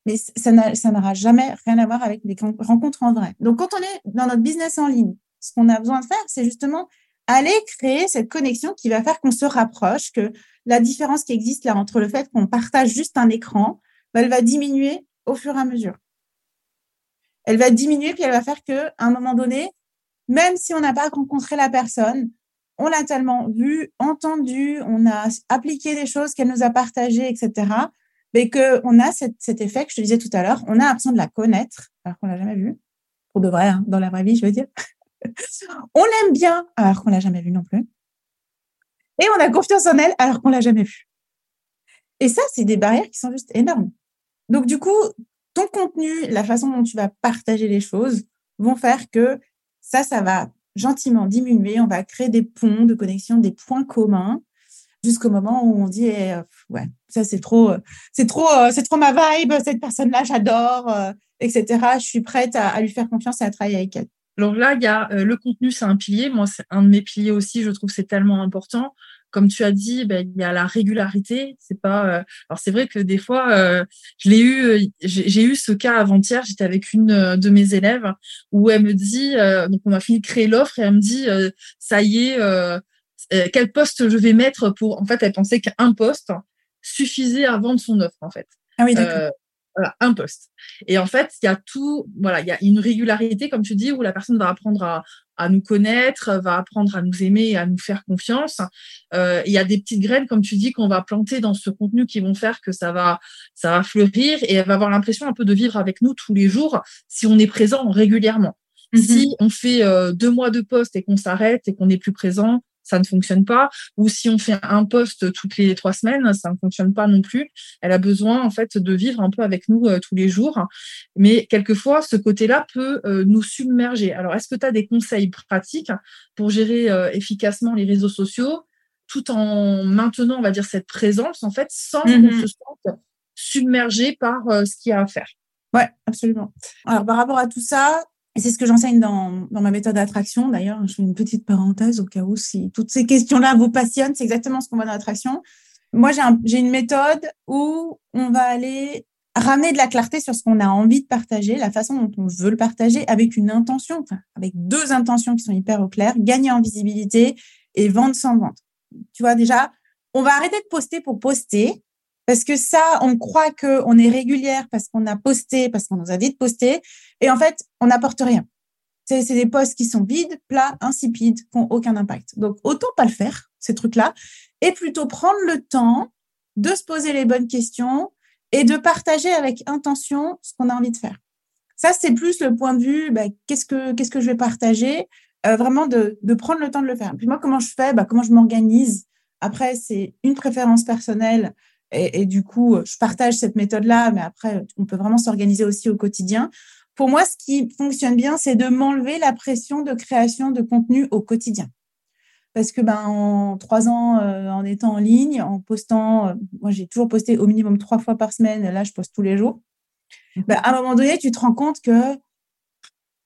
mais ça n'aura jamais rien à voir avec des rencontres en vrai. Donc, quand on est dans notre business en ligne, ce qu'on a besoin de faire, c'est justement aller créer cette connexion qui va faire qu'on se rapproche, que la différence qui existe là entre le fait qu'on partage juste un écran elle va diminuer au fur et à mesure. Elle va diminuer, puis elle va faire que, à un moment donné, même si on n'a pas rencontré la personne, on l'a tellement vu, entendu, on a appliqué des choses qu'elle nous a partagées, etc., mais qu'on a cet, effet que je te disais tout à l'heure, on a l'impression de la connaître, alors qu'on l'a jamais vue, pour de vrai, hein, dans la vraie vie, je veux dire. on l'aime bien, alors qu'on l'a jamais vue non plus. Et on a confiance en elle, alors qu'on l'a jamais vue. Et ça, c'est des barrières qui sont juste énormes. Donc, du coup, ton contenu, la façon dont tu vas partager les choses vont faire que ça, ça va gentiment diminuer. On va créer des ponts de connexion, des points communs jusqu'au moment où on dit eh, ouais ça c'est trop c'est trop euh, c'est trop ma vibe cette personne là j'adore euh, etc je suis prête à, lui faire confiance et à travailler avec elle. Alors là euh, le contenu c'est un pilier. Moi c'est un de mes piliers aussi. Je trouve c'est tellement important comme tu as dit, ben, il y a la régularité. C'est pas. Euh, alors c'est vrai que des fois, euh, je l'ai eu. Euh, j'ai eu ce cas avant-hier. J'étais avec une de mes élèves où elle me dit. donc on m'a fini de créer l'offre et elle me dit ça y est. quel poste je vais mettre pour. En fait, elle pensait qu'un poste suffisait à vendre son offre. En fait. Ah oui, d'accord. Voilà, un poste. Et en fait, il y a tout, voilà, il y a une régularité, comme tu dis, où la personne va apprendre à, à nous connaître, va apprendre à nous aimer et à nous faire confiance. Euh, il y a des petites graines, comme tu dis, qu'on va planter dans ce contenu qui vont faire que ça va, ça va fleurir et elle va avoir l'impression un peu de vivre avec nous tous les jours si on est présent régulièrement. Mm-hmm. Si on fait euh, deux mois de poste et qu'on s'arrête et qu'on n'est plus présent, ça ne fonctionne pas. Ou si on fait un poste toutes les trois semaines, ça ne fonctionne pas non plus. Elle a besoin en fait de vivre un peu avec nous euh, tous les jours. Mais quelquefois, ce côté-là peut euh, nous submerger. Alors, est-ce que tu as des conseils pratiques pour gérer euh, efficacement les réseaux sociaux tout en maintenant, on va dire, cette présence en fait, sans qu'on mm-hmm. se sente submergé par ce qu'il y a à faire? Ouais, absolument. Alors, par rapport à tout ça, et c'est ce que j'enseigne dans, dans, ma méthode d'attraction. D'ailleurs, je fais une petite parenthèse au cas où si toutes ces questions-là vous passionnent, c'est exactement ce qu'on voit dans l'attraction. Moi, j'ai une méthode où on va aller ramener de la clarté sur ce qu'on a envie de partager, la façon dont on veut le partager, avec une intention, enfin, avec deux intentions qui sont hyper au clair, gagner en visibilité et vendre sans vente. Tu vois, déjà, on va arrêter de poster pour poster parce que ça, on croit qu'on est régulière parce qu'on a posté, parce qu'on nous a dit de poster. Et en fait, on n'apporte rien. C'est des posts qui sont vides, plats, insipides, qui n'ont aucun impact. Donc, autant pas le faire, ces trucs-là, et plutôt prendre le temps de se poser les bonnes questions et de partager avec intention ce qu'on a envie de faire. Ça, c'est plus le point de vue, bah, qu'est-ce que que je vais partager, euh, vraiment de, de, prendre le temps de le faire. Puis moi, comment je fais, bah, comment je m'organise? Après, c'est une préférence personnelle et, du coup, je partage cette méthode-là, mais après, on peut vraiment s'organiser aussi au quotidien. Pour moi, ce qui fonctionne bien, c'est de m'enlever la pression de création de contenu au quotidien. Parce que ben, en trois ans, euh, en étant en ligne, en postant, euh, moi j'ai toujours posté au minimum trois fois par semaine, là je poste tous les jours. Mhm. Ben, à un moment donné, tu te rends compte que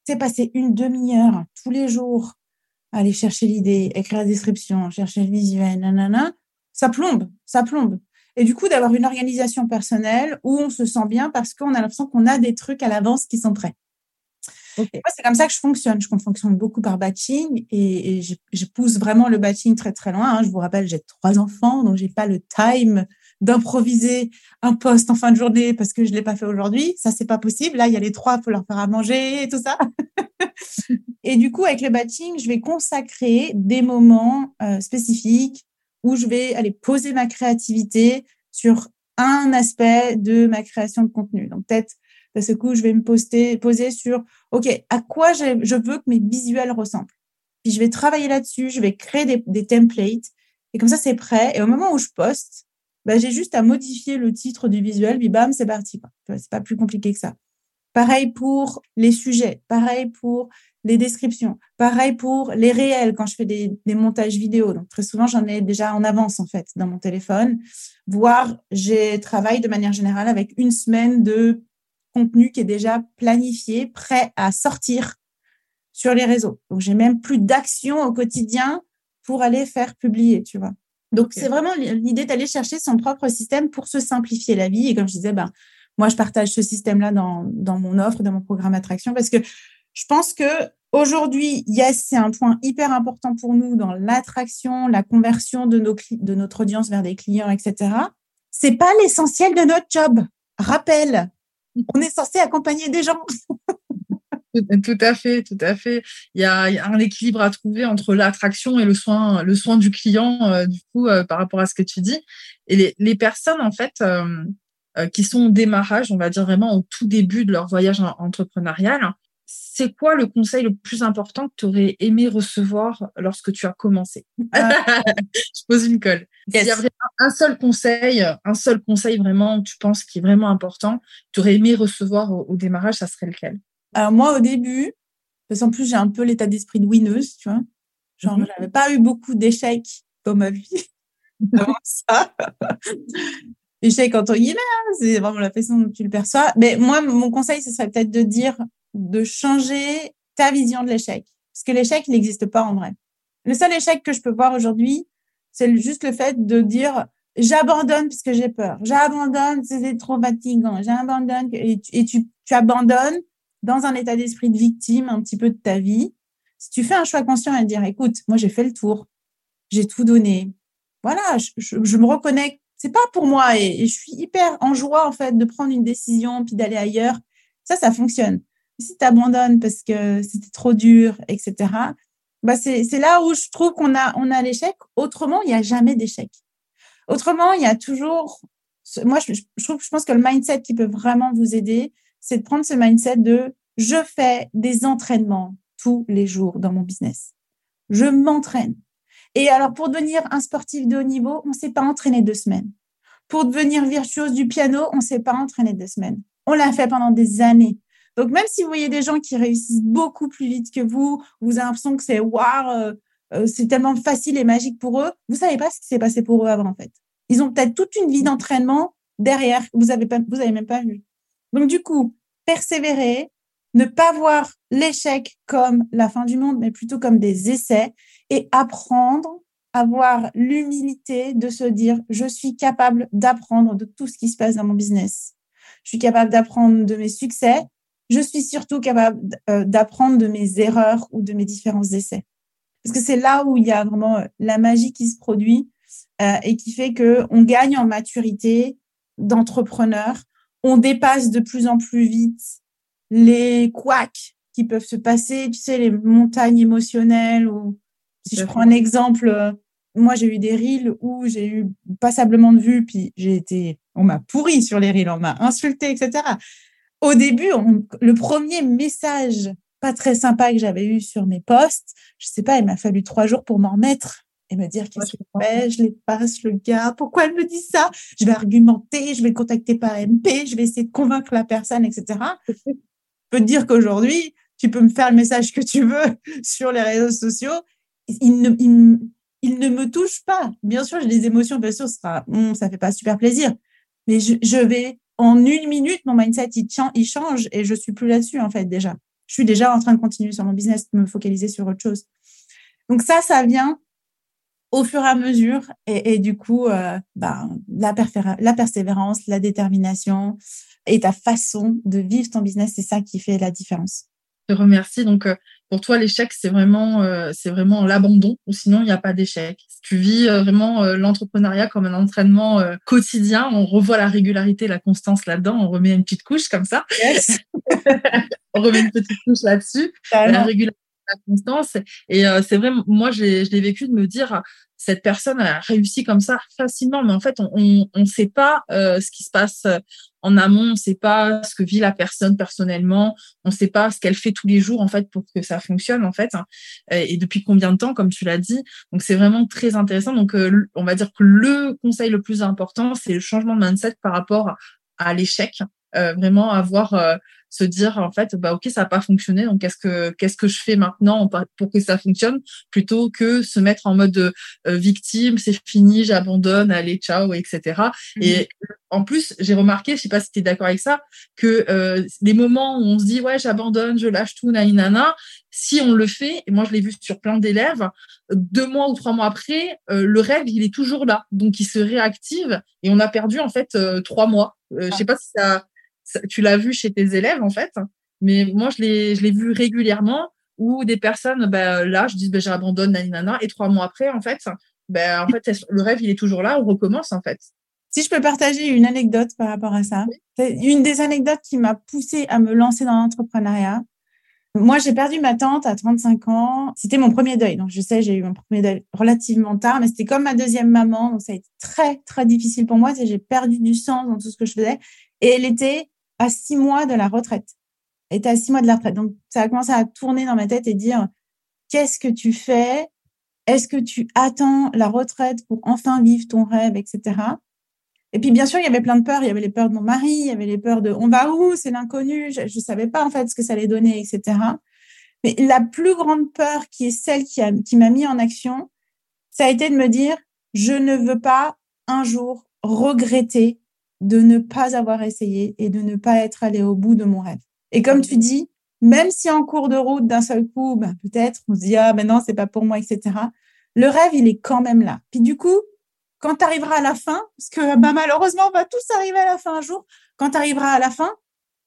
c'est passé une demi-heure tous les jours à aller chercher l'idée, écrire la description, chercher le visuel, nanana, ça plombe, ça plombe. Et du coup, d'avoir une organisation personnelle où on se sent bien parce qu'on a l'impression qu'on a des trucs à l'avance qui sont prêts. c'est comme ça que je fonctionne. Je fonctionne beaucoup par batching et, je, pousse vraiment le batching très très loin. Hein. Je vous rappelle, j'ai trois enfants, donc j'ai pas le time d'improviser un poste en fin de journée parce que je l'ai pas fait aujourd'hui. Ça, c'est pas possible. Là, il y a les trois, il faut leur faire à manger et tout ça. et du coup, avec le batching, je vais consacrer des moments euh, spécifiques où je vais aller poser ma créativité sur un aspect de ma création de contenu. Donc peut-être de ce coup, je vais me poster, poser sur, OK, à quoi je veux que mes visuels ressemblent. Puis je vais travailler là-dessus, je vais créer des, templates. Et comme ça, c'est prêt. Et au moment où je poste, bah, j'ai juste à modifier le titre du visuel, puis bam, c'est parti. C'est pas plus compliqué que ça. Pareil pour les sujets, pareil pour les descriptions. Pareil pour les réels quand je fais des, montages vidéo. Donc très souvent, j'en ai déjà en avance en fait dans mon téléphone. Voire, j'ai travaille de manière générale avec une semaine de contenu qui est déjà planifié, prêt à sortir sur les réseaux. Donc j'ai même plus d'action au quotidien pour aller faire publier, tu vois. Donc c'est vraiment l'idée d'aller chercher son propre système pour se simplifier la vie. Et comme je disais, ben, moi, je partage ce système-là dans, dans mon offre, dans mon programme attraction, parce que je pense que aujourd'hui, yes, c'est un point hyper important pour nous dans l'attraction, la conversion de, nos de notre audience vers des clients, etc. C'est pas l'essentiel de notre job. Rappel, on est censé accompagner des gens. Tout à fait, tout à fait. Il y a, un équilibre à trouver entre l'attraction et le soin, le soin du client, euh, du coup, euh, par rapport à ce que tu dis. Et les, personnes, en fait, euh, qui sont au démarrage, on va dire vraiment au tout début de leur voyage entrepreneurial, c'est quoi le conseil le plus important que tu aurais aimé recevoir lorsque tu as commencé? Je pose une colle. S'il y avait un seul conseil, un seul conseil vraiment tu penses qui est vraiment important, tu aurais aimé recevoir au, démarrage, ça serait lequel? Alors moi, au début, parce qu'en plus j'ai un peu l'état d'esprit de winneuse, tu vois. Genre, mhm. j'avais pas eu beaucoup d'échecs dans ma vie avant ça. Échecs entre guillemets, hein, c'est vraiment la façon dont tu le perçois. Mais moi, mon conseil, ce serait peut-être de dire de changer ta vision de l'échec. Parce que l'échec, n'existe pas en vrai. Le seul échec que je peux voir aujourd'hui, c'est juste le fait de dire j'abandonne parce que j'ai peur. J'abandonne, c'est trop fatigant. J'abandonne et, tu, tu, abandonnes dans un état d'esprit de victime un petit peu de ta vie. Si tu fais un choix conscient et dire écoute, moi j'ai fait le tour, j'ai tout donné. Voilà, je, me reconnais. C'est pas pour moi et, je suis hyper en joie en fait de prendre une décision puis d'aller ailleurs. Ça, ça fonctionne si tu abandonnes parce que c'était trop dur, etc., bah c'est là où je trouve qu'on a, l'échec. Autrement, il n'y a jamais d'échec. Autrement, il y a toujours. Moi, je, je pense que le mindset qui peut vraiment vous aider, c'est de prendre ce mindset de je fais des entraînements tous les jours dans mon business. Je m'entraîne. Et alors, pour devenir un sportif de haut niveau, on ne s'est pas entraîné deux semaines. Pour devenir virtuose du piano, on ne s'est pas entraîné deux semaines. On l'a fait pendant des années. Donc, même si vous voyez des gens qui réussissent beaucoup plus vite que vous, vous avez l'impression que c'est waouh, euh, euh, c'est tellement facile et magique pour eux, vous savez pas ce qui s'est passé pour eux avant, en fait. Ils ont peut-être toute une vie d'entraînement derrière, vous avez pas, vous avez même pas vu. Donc, du coup, persévérer, ne pas voir l'échec comme la fin du monde, mais plutôt comme des essais et apprendre, avoir l'humilité de se dire, je suis capable d'apprendre de tout ce qui se passe dans mon business. Je suis capable d'apprendre de mes succès. Je suis surtout capable euh, d'apprendre de mes erreurs ou de mes différents essais. Parce que c'est là où il y a vraiment euh, la magie qui se produit euh, et qui fait que on gagne en maturité d'entrepreneur. On dépasse de plus en plus vite les couacs qui peuvent se passer, tu sais, les montagnes émotionnelles ou si je prends un exemple, euh, moi j'ai eu des reels où j'ai eu passablement de vues, puis j'ai été, on m'a pourri sur les reels, on m'a insulté, etc. Au début, le premier message pas très sympa que j'avais eu sur mes posts, je sais pas, il m'a fallu trois jours pour m'en remettre et me dire qu'est-ce que je fais, je les passe, le gars, pourquoi elle me dit ça? Je vais argumenter, je vais le contacter par MP, je vais essayer de convaincre la personne, etc. peux te dire qu'aujourd'hui, tu peux me faire le message que tu veux sur les réseaux sociaux. Il ne, il, ne me touche pas. Bien sûr, j'ai des émotions, bien sûr, ça ne ça fait pas super plaisir. Mais je, vais, en une minute, mon mindset, il, change et je suis plus là-dessus, en fait, déjà. Je suis déjà en train de continuer sur mon business, de me focaliser sur autre chose. Donc ça, ça vient au fur et à mesure. Et, du coup, euh, ben, la, la persévérance, la détermination, et ta façon de vivre ton business, c'est ça qui fait la différence. Je te remercie. Donc, euh, pour toi, l'échec, c'est vraiment, euh, c'est vraiment l'abandon, ou sinon, il n'y a pas d'échec? Tu vis euh, vraiment l'entrepreneuriat comme un entraînement quotidien. On revoit la régularité, la constance là-dedans. On remet une petite couche comme ça. on remet une petite couche là-dessus. La régularité, la constance. Et c'est vrai, moi, je l'ai vécu de me dire, cette personne a réussi comme ça facilement, mais en fait, on ne sait pas euh, ce qui se passe euh, en amont, on ne sait pas ce que vit la personne personnellement, on ne sait pas ce qu'elle fait tous les jours en fait pour que ça fonctionne en fait, hein. et depuis combien de temps, comme tu l'as dit. Donc c'est vraiment très intéressant. Donc euh, on va dire que le conseil le plus important, c'est le changement de mindset par rapport à l'échec. vraiment avoir se dire en fait bah ok ça n'a pas fonctionné donc qu'est-ce que qu'est-ce que je fais maintenant pour que ça fonctionne plutôt que se mettre en mode euh, victime c'est fini j'abandonne allez ciao etc et. En plus j'ai remarqué je sais pas si tu es d'accord avec ça que euh, les moments où on se dit ouais j'abandonne je lâche tout naïnana si on le fait et moi je l'ai vu sur plein d'élèves deux mois ou trois mois après euh, le rêve il est toujours là donc il se réactive et on a perdu en fait trois mois je sais pas si tu l'as vu chez tes élèves en fait, mais moi je l'ai, je vu régulièrement où des personnes, bah, là, je dis, bah, j'abandonne, nana, et trois mois après, en fait, bah, en fait, le rêve, il est toujours là, on recommence, en fait. Si je peux partager une anecdote par rapport à ça, c'est une des anecdotes qui m'a poussée à me lancer dans l'entrepreneuriat. Moi, j'ai perdu ma tante à 35 ans. C'était mon premier deuil. Donc, je sais, j'ai eu mon premier deuil relativement tard, mais c'était comme ma deuxième maman. Donc, ça a été très, très difficile pour moi. J'ai perdu du sens dans tout ce que je faisais. Et elle était à six mois de la retraite. était à six mois de la retraite. Donc, ça a commencé à tourner dans ma tête et dire, qu'est-ce que tu fais? Est-ce que tu attends la retraite pour enfin vivre ton rêve, etc. Et puis, bien sûr, il y avait plein de peurs. Il y avait les peurs de mon mari, il y avait les peurs de on va où? C'est l'inconnu. Je ne savais pas, en fait, ce que ça allait donner, etc. Mais la plus grande peur, qui est celle qui, qui m'a mis en action, ça a été de me dire, je ne veux pas un jour regretter de ne pas avoir essayé et de ne pas être allé au bout de mon rêve. Et comme tu dis, même si en cours de route, d'un seul coup, ben, peut-être on se dit, ah, mais non, c'est pas pour moi, etc. Le rêve, il est quand même là. Puis du coup, quand tu arriveras à la fin, parce que ben, malheureusement, on va tous arriver à la fin un jour, quand tu arriveras à la fin,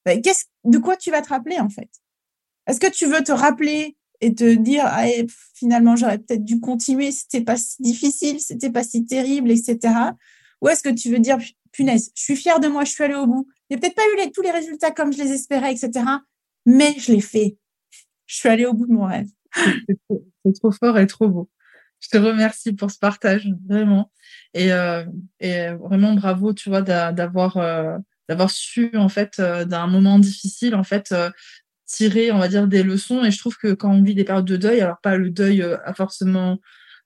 ben, qu'est-ce, de quoi tu vas te rappeler en fait? Est-ce que tu veux te rappeler et te dire, ah, eh, finalement, j'aurais peut-être dû continuer, c'était pas si difficile, c'était pas si terrible, etc. Ou est-ce que tu veux dire, punaise, je suis fière de moi, je suis allée au bout. J'ai peut-être pas eu tous les résultats comme je les espérais, etc. Mais je l'ai fait. Je suis allée au bout de mon rêve. C'est trop fort et trop beau. Je te remercie pour ce partage, vraiment. Et, euh, et vraiment bravo, tu vois, d'avoir euh, d'avoir su, en fait, euh, d'un moment difficile, en fait, tirer, on va dire, des leçons. Et je trouve que quand on vit des périodes de deuil, alors pas le deuil à forcément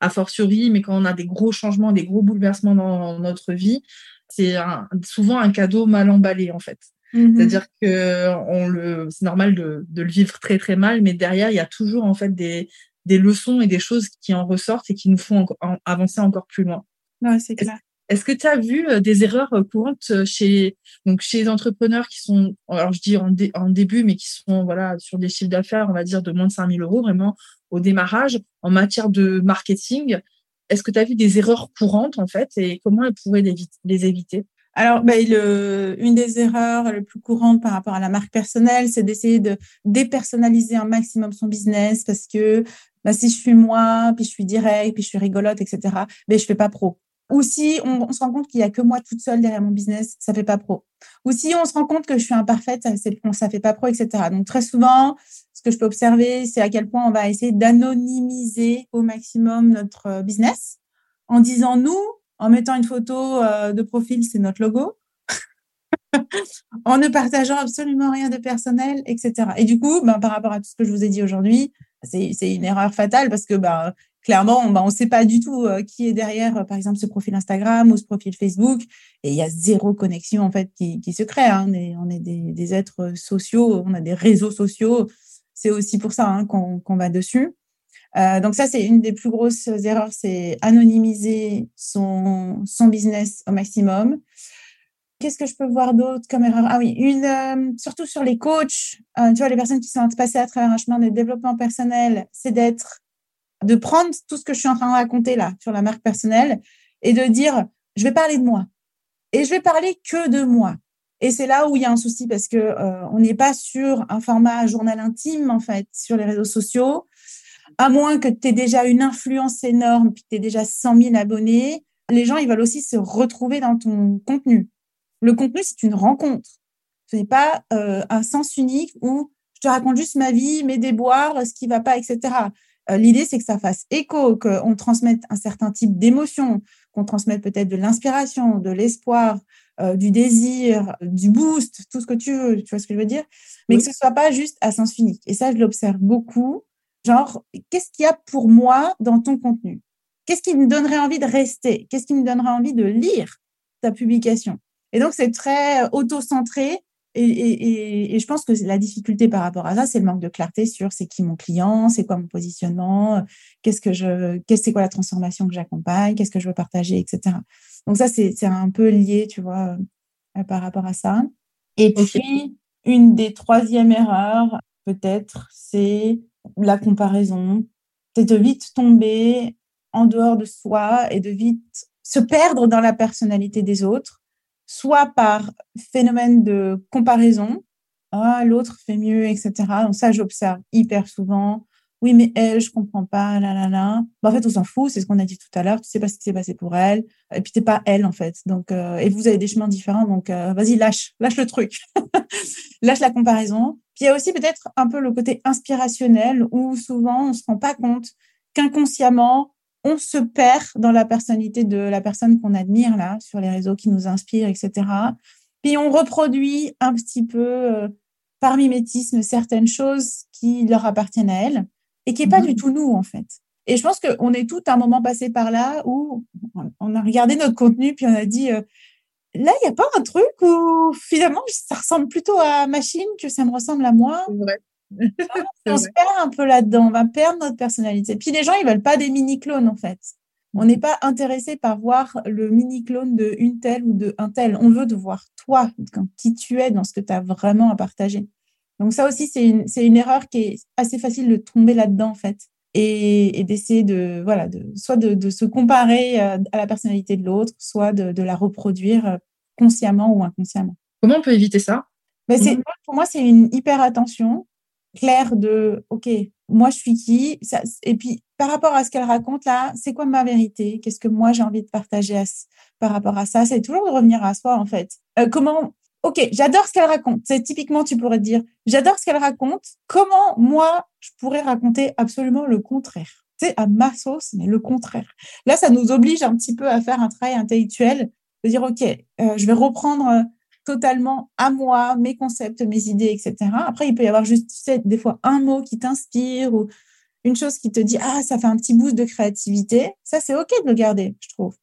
a fortiori, mais quand on a des gros changements, des gros bouleversements dans notre vie, c'est souvent un cadeau mal emballé, en fait. Mmh C'est-à-dire que on le, c'est normal de, de, le vivre très très mal, mais derrière il y a toujours en fait des, des leçons et des choses qui en ressortent et qui nous font avancer encore plus loin. Ouais, c'est clair. Est-ce que tu as vu euh, des erreurs euh, courantes euh, chez, donc chez les entrepreneurs qui sont, alors je dis en, en début, mais qui sont voilà, sur des chiffres d'affaires, on va dire, de moins de 5 000 euros, vraiment au démarrage, en matière de marketing Est-ce que tu as vu des erreurs courantes, en fait, et comment elles pourraient les éviter? Alors, ben, le, une des erreurs les plus courantes par rapport à la marque personnelle, c'est d'essayer de dépersonnaliser un maximum son business parce que bah, si je suis moi, puis je suis direct, puis je suis rigolote, etc., mais je fais pas pro. Ou si on, se rend compte qu'il y a que moi toute seule derrière mon business, ça fait pas pro. Ou si on se rend compte que je suis imparfaite, ça, ça fait pas pro, etc. Donc très souvent, ce que je peux observer, c'est à quel point on va essayer d'anonymiser au maximum notre euh, business en disant nous, en mettant une photo euh, de profil, c'est notre logo, en ne partageant absolument rien de personnel, etc. Et du coup, ben, par rapport à tout ce que je vous ai dit aujourd'hui, c'est une erreur fatale parce que ben, clairement, ben, on ne sait pas du tout euh, qui est derrière, euh, par exemple, ce profil Instagram ou ce profil Facebook. Et il y a zéro connexion en fait qui, qui se crée. Hein. On est, on est des, des, êtres sociaux, on a des réseaux sociaux. C'est aussi pour ça hein, qu'on va dessus. Euh, donc ça, c'est une des plus grosses erreurs, c'est anonymiser son, son business au maximum. Qu'est-ce que je peux voir d'autre comme erreur? Ah oui, une, euh, surtout sur les coachs, euh, tu vois, les personnes qui sont passées à travers un chemin de développement personnel, c'est d'être, de prendre tout ce que je suis en train de raconter là sur la marque personnelle et de dire, je vais parler de moi et je vais parler que de moi. Et c'est là où il y a un souci parce que euh, on n'est pas sur un format journal intime en fait sur les réseaux sociaux, à moins que tu aies déjà une influence énorme puis que tu aies déjà 100 000 abonnés. Les gens, ils veulent aussi se retrouver dans ton contenu. Le contenu, c'est une rencontre. Ce n'est pas euh, un sens unique où je te raconte juste ma vie, mes déboires, ce qui va pas, etc. Euh, l'idée, c'est que ça fasse écho, qu'on transmette un certain type d'émotion, qu'on transmette peut-être de l'inspiration, de l'espoir, euh, du désir, du boost, tout ce que tu veux, tu vois ce que je veux dire, mais que ce soit pas juste à sens unique. Et ça, je l'observe beaucoup. Genre, qu'est-ce qu'il y a pour moi dans ton contenu? Qu'est-ce qui me donnerait envie de rester? Qu'est-ce qui me donnerait envie de lire ta publication? Et donc, c'est très auto-centré. Et, et, et, je pense que la difficulté par rapport à ça, c'est le manque de clarté sur c'est qui mon client, c'est quoi mon positionnement, qu'est-ce que je, qu'est-ce c'est quoi la transformation que j'accompagne, qu'est-ce que je veux partager, etc. Donc ça, c'est, c'est un peu lié, tu vois, euh, par rapport à ça. Et puis, une des troisièmes erreurs, peut-être, c'est la comparaison. C'est de vite tomber en dehors de soi et de vite se perdre dans la personnalité des autres soit par phénomène de comparaison, ah, l'autre fait mieux, etc. Donc ça, j'observe hyper souvent. Oui, mais elle, je comprends pas, là, là, là. en fait, on s'en fout, c'est ce qu'on a dit tout à l'heure. Tu sais pas ce qui s'est passé pour elle. Et puis, t'es pas elle, en fait. Donc, euh, et vous avez des chemins différents. Donc, euh, vas-y, lâche, lâche le truc. lâche la comparaison. Puis, il y a aussi peut-être un peu le côté inspirationnel où souvent, on se rend pas compte qu'inconsciemment, on se perd dans la personnalité de la personne qu'on admire là sur les réseaux qui nous inspirent, etc. Puis on reproduit un petit peu euh, par mimétisme certaines choses qui leur appartiennent à elle et qui n'est pas mhm. du tout nous en fait. Et je pense qu'on est tout un moment passé par là où on a regardé notre contenu puis on a dit euh, là il n'y a pas un truc où finalement ça ressemble plutôt à machine que ça me ressemble à moi. on se perd un peu là-dedans, on va perdre notre personnalité. Puis les gens, ils veulent pas des mini-clones, en fait. On n'est pas intéressé par voir le mini-clone de une telle ou de un tel. On veut de voir toi, qui tu es dans ce que tu as vraiment à partager. Donc ça aussi, c'est une, une, erreur qui est assez facile de tomber là-dedans, en fait. Et, d'essayer de, voilà, de, soit de, se comparer euh, à la personnalité de l'autre, soit de, la reproduire euh, consciemment ou inconsciemment. Comment on peut éviter ça? Mais c'est, Pour moi, c'est une hyper attention clair de OK, moi je suis qui Et puis par rapport à ce qu'elle raconte là, c'est quoi ma vérité? Qu'est-ce que moi j'ai envie de partager par rapport à ça? C'est toujours de revenir à soi en fait. Euh, comment Ok, j'adore ce qu'elle raconte. C'est typiquement, tu pourrais te dire, j'adore ce qu'elle raconte. Comment moi je pourrais raconter absolument le contraire? Sais, à ma sauce, mais le contraire. Là, ça nous oblige un petit peu à faire un travail intellectuel, de dire, OK, euh, je vais reprendre euh, totalement à moi mes concepts, mes idées, etc. Après, il peut y avoir juste, tu sais, des fois un mot qui t'inspire ou une chose qui te dit, ah, ça fait un petit boost de créativité. Ça, c'est OK de le garder, je trouve.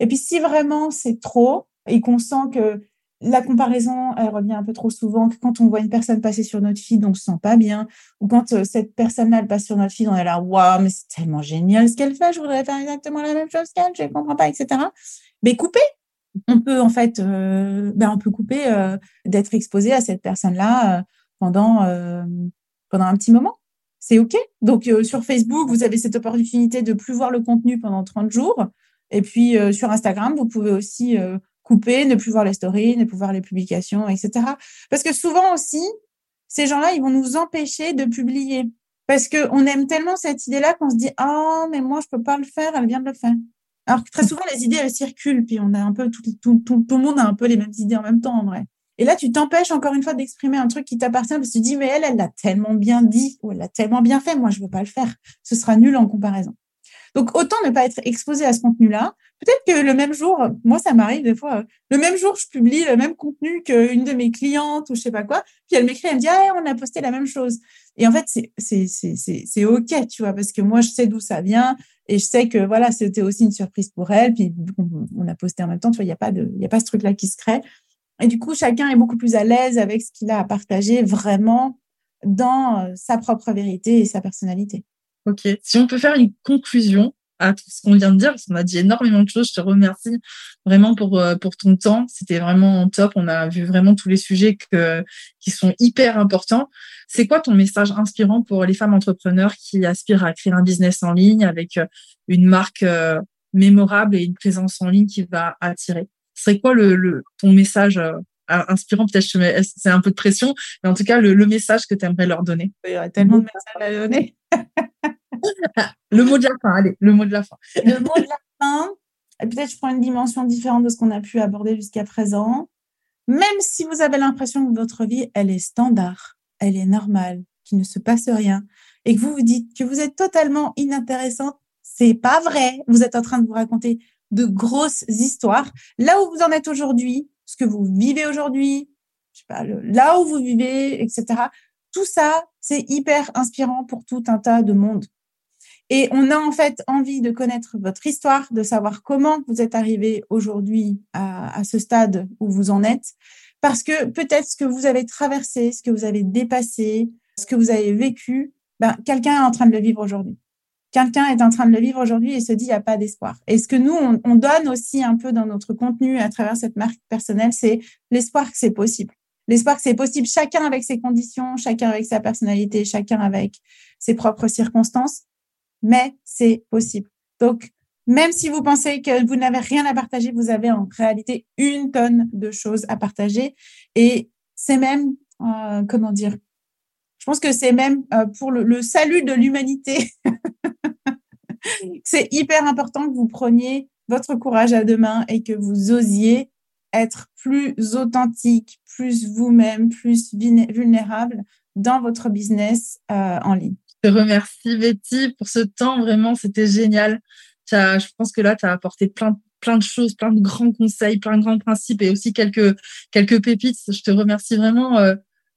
Et puis, si vraiment c'est trop et qu'on sent que la comparaison, elle revient un peu trop souvent, que quand on voit une personne passer sur notre feed, on se sent pas bien, ou quand euh, cette personne-là, elle passe sur notre feed, on est là, waouh, mais c'est tellement génial ce qu'elle fait, je voudrais faire exactement la même chose qu'elle, je ne comprends pas, etc. Mais couper, on peut en fait, euh, ben, on peut couper euh, d'être exposé à cette personne-là pendant, pendant un petit moment. C'est OK. Donc, sur Facebook, vous avez cette opportunité de plus voir le contenu pendant 30 jours. Et puis, sur Instagram, vous pouvez aussi couper, ne plus voir les stories, ne plus voir les publications, etc. Parce que souvent aussi, ces gens-là, ils vont nous empêcher de publier. Parce qu'on aime tellement cette idée-là qu'on se dit Ah, mais moi, je peux pas le faire, elle vient de le faire. Alors que très souvent, les idées, elles circulent, puis on a un peu tout, le monde a un peu les mêmes idées en même temps, en vrai. Et là, tu t'empêches encore une fois d'exprimer un truc qui t'appartient parce que tu dis, mais elle, elle l'a tellement bien dit ou elle l'a tellement bien fait, moi, je veux pas le faire. Ce sera nul en comparaison. Donc, autant ne pas être exposé à ce contenu-là. Peut-être que le même jour, moi, ça m'arrive des fois, le même jour, je publie le même contenu qu'une de mes clientes ou je sais pas quoi. Puis elle m'écrit, elle me dit, ah, on a posté la même chose. Et en fait, c'est OK, tu vois, parce que moi, je sais d'où ça vient et je sais que voilà, c'était aussi une surprise pour elle. Puis on, a posté en même temps, tu vois, il n'y a, pas de, y a pas ce truc-là qui se crée. Et du coup, chacun est beaucoup plus à l'aise avec ce qu'il a à partager vraiment dans euh, sa propre vérité et sa personnalité. Ok. Si on peut faire une conclusion à tout ce qu'on vient de dire, parce qu'on a dit énormément de choses. Je te remercie vraiment pour, euh, pour ton temps. C'était vraiment top. On a vu vraiment tous les sujets que, qui sont hyper importants. C'est quoi ton message inspirant pour les femmes entrepreneurs qui aspirent à créer un business en ligne avec euh, une marque euh, mémorable et une présence en ligne qui va attirer? C'est quoi le, le, ton message inspirant? Peut-être c'est un peu de pression, mais en tout cas, le, le message que tu aimerais leur donner. Il y aurait tellement de messages à donner. le mot de la fin, allez, le mot de la fin. le mot de la fin, peut-être je prends une dimension différente de ce qu'on a pu aborder jusqu'à présent. Même si vous avez l'impression que votre vie, elle est standard, elle est normale, qu'il ne se passe rien, et que vous vous dites que vous êtes totalement inintéressante, c'est pas vrai. Vous êtes en train de vous raconter de grosses histoires. Là où vous en êtes aujourd'hui, ce que vous vivez aujourd'hui, je sais pas, là où vous vivez, etc. Tout ça, c'est hyper inspirant pour tout un tas de monde. Et on a en fait envie de connaître votre histoire, de savoir comment vous êtes arrivé aujourd'hui à, ce stade où vous en êtes, parce que peut-être ce que vous avez traversé, ce que vous avez dépassé, ce que vous avez vécu, ben, quelqu'un est en train de le vivre aujourd'hui. Quelqu'un est en train de le vivre aujourd'hui et se dit il n'y a pas d'espoir. Et ce que nous, on, on donne aussi un peu dans notre contenu à travers cette marque personnelle, c'est l'espoir que c'est possible. L'espoir que c'est possible, chacun avec ses conditions, chacun avec sa personnalité, chacun avec ses propres circonstances mais c'est possible. Donc, même si vous pensez que vous n'avez rien à partager, vous avez en réalité une tonne de choses à partager. Et c'est même, euh, comment dire, je pense que c'est même euh, pour le, salut de l'humanité. c'est hyper important que vous preniez votre courage à deux mains et que vous osiez être plus authentique, plus vous-même, plus vulnérable dans votre business euh, en ligne te remercie, Betty, pour ce temps. Vraiment, c'était génial. je pense que là, tu as apporté plein, plein de choses, plein de grands conseils, plein de grands principes et aussi quelques, quelques pépites. Je te remercie vraiment euh,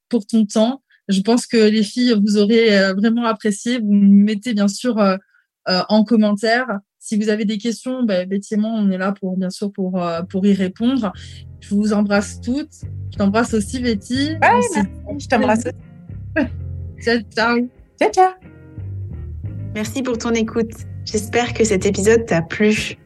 pour ton temps. Je pense que les filles, vous aurez euh, vraiment apprécié. Vous mettez bien sûr euh, en commentaire. Si vous avez des questions, ben, Betty et moi, on est là pour bien sûr pour, pour y répondre. Je vous embrasse toutes. Je t'embrasse aussi, Betty. je t'embrasse aussi. ciao, ciao. Ciao, ciao. Merci pour ton écoute. J'espère que cet épisode t'a plu.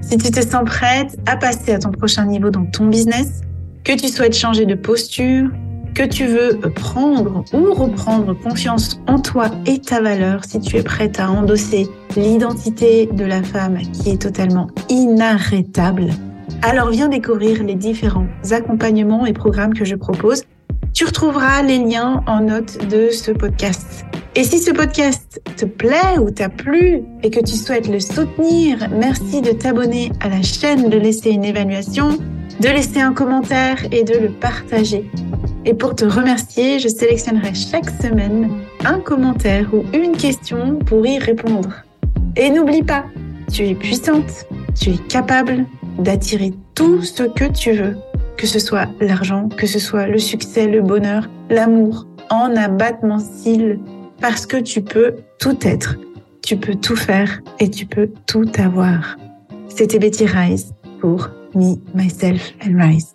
Si tu te sens prête à passer à ton prochain niveau dans ton business, que tu souhaites changer de posture, que tu veux prendre ou reprendre confiance en toi et ta valeur, si tu es prête à endosser l'identité de la femme qui est totalement inarrêtable, alors viens découvrir les différents accompagnements et programmes que je propose tu retrouveras les liens en note de ce podcast. Et si ce podcast te plaît ou t'a plu et que tu souhaites le soutenir, merci de t'abonner à la chaîne, de laisser une évaluation, de laisser un commentaire et de le partager. Et pour te remercier, je sélectionnerai chaque semaine un commentaire ou une question pour y répondre. Et n'oublie pas, tu es puissante, tu es capable d'attirer tout ce que tu veux, que ce soit l'argent, que ce soit le succès, le bonheur, l'amour, en abattement cils, parce que tu peux tout être, tu peux tout faire et tu peux tout avoir. C'était Betty Rice pour Me, Myself and Rise.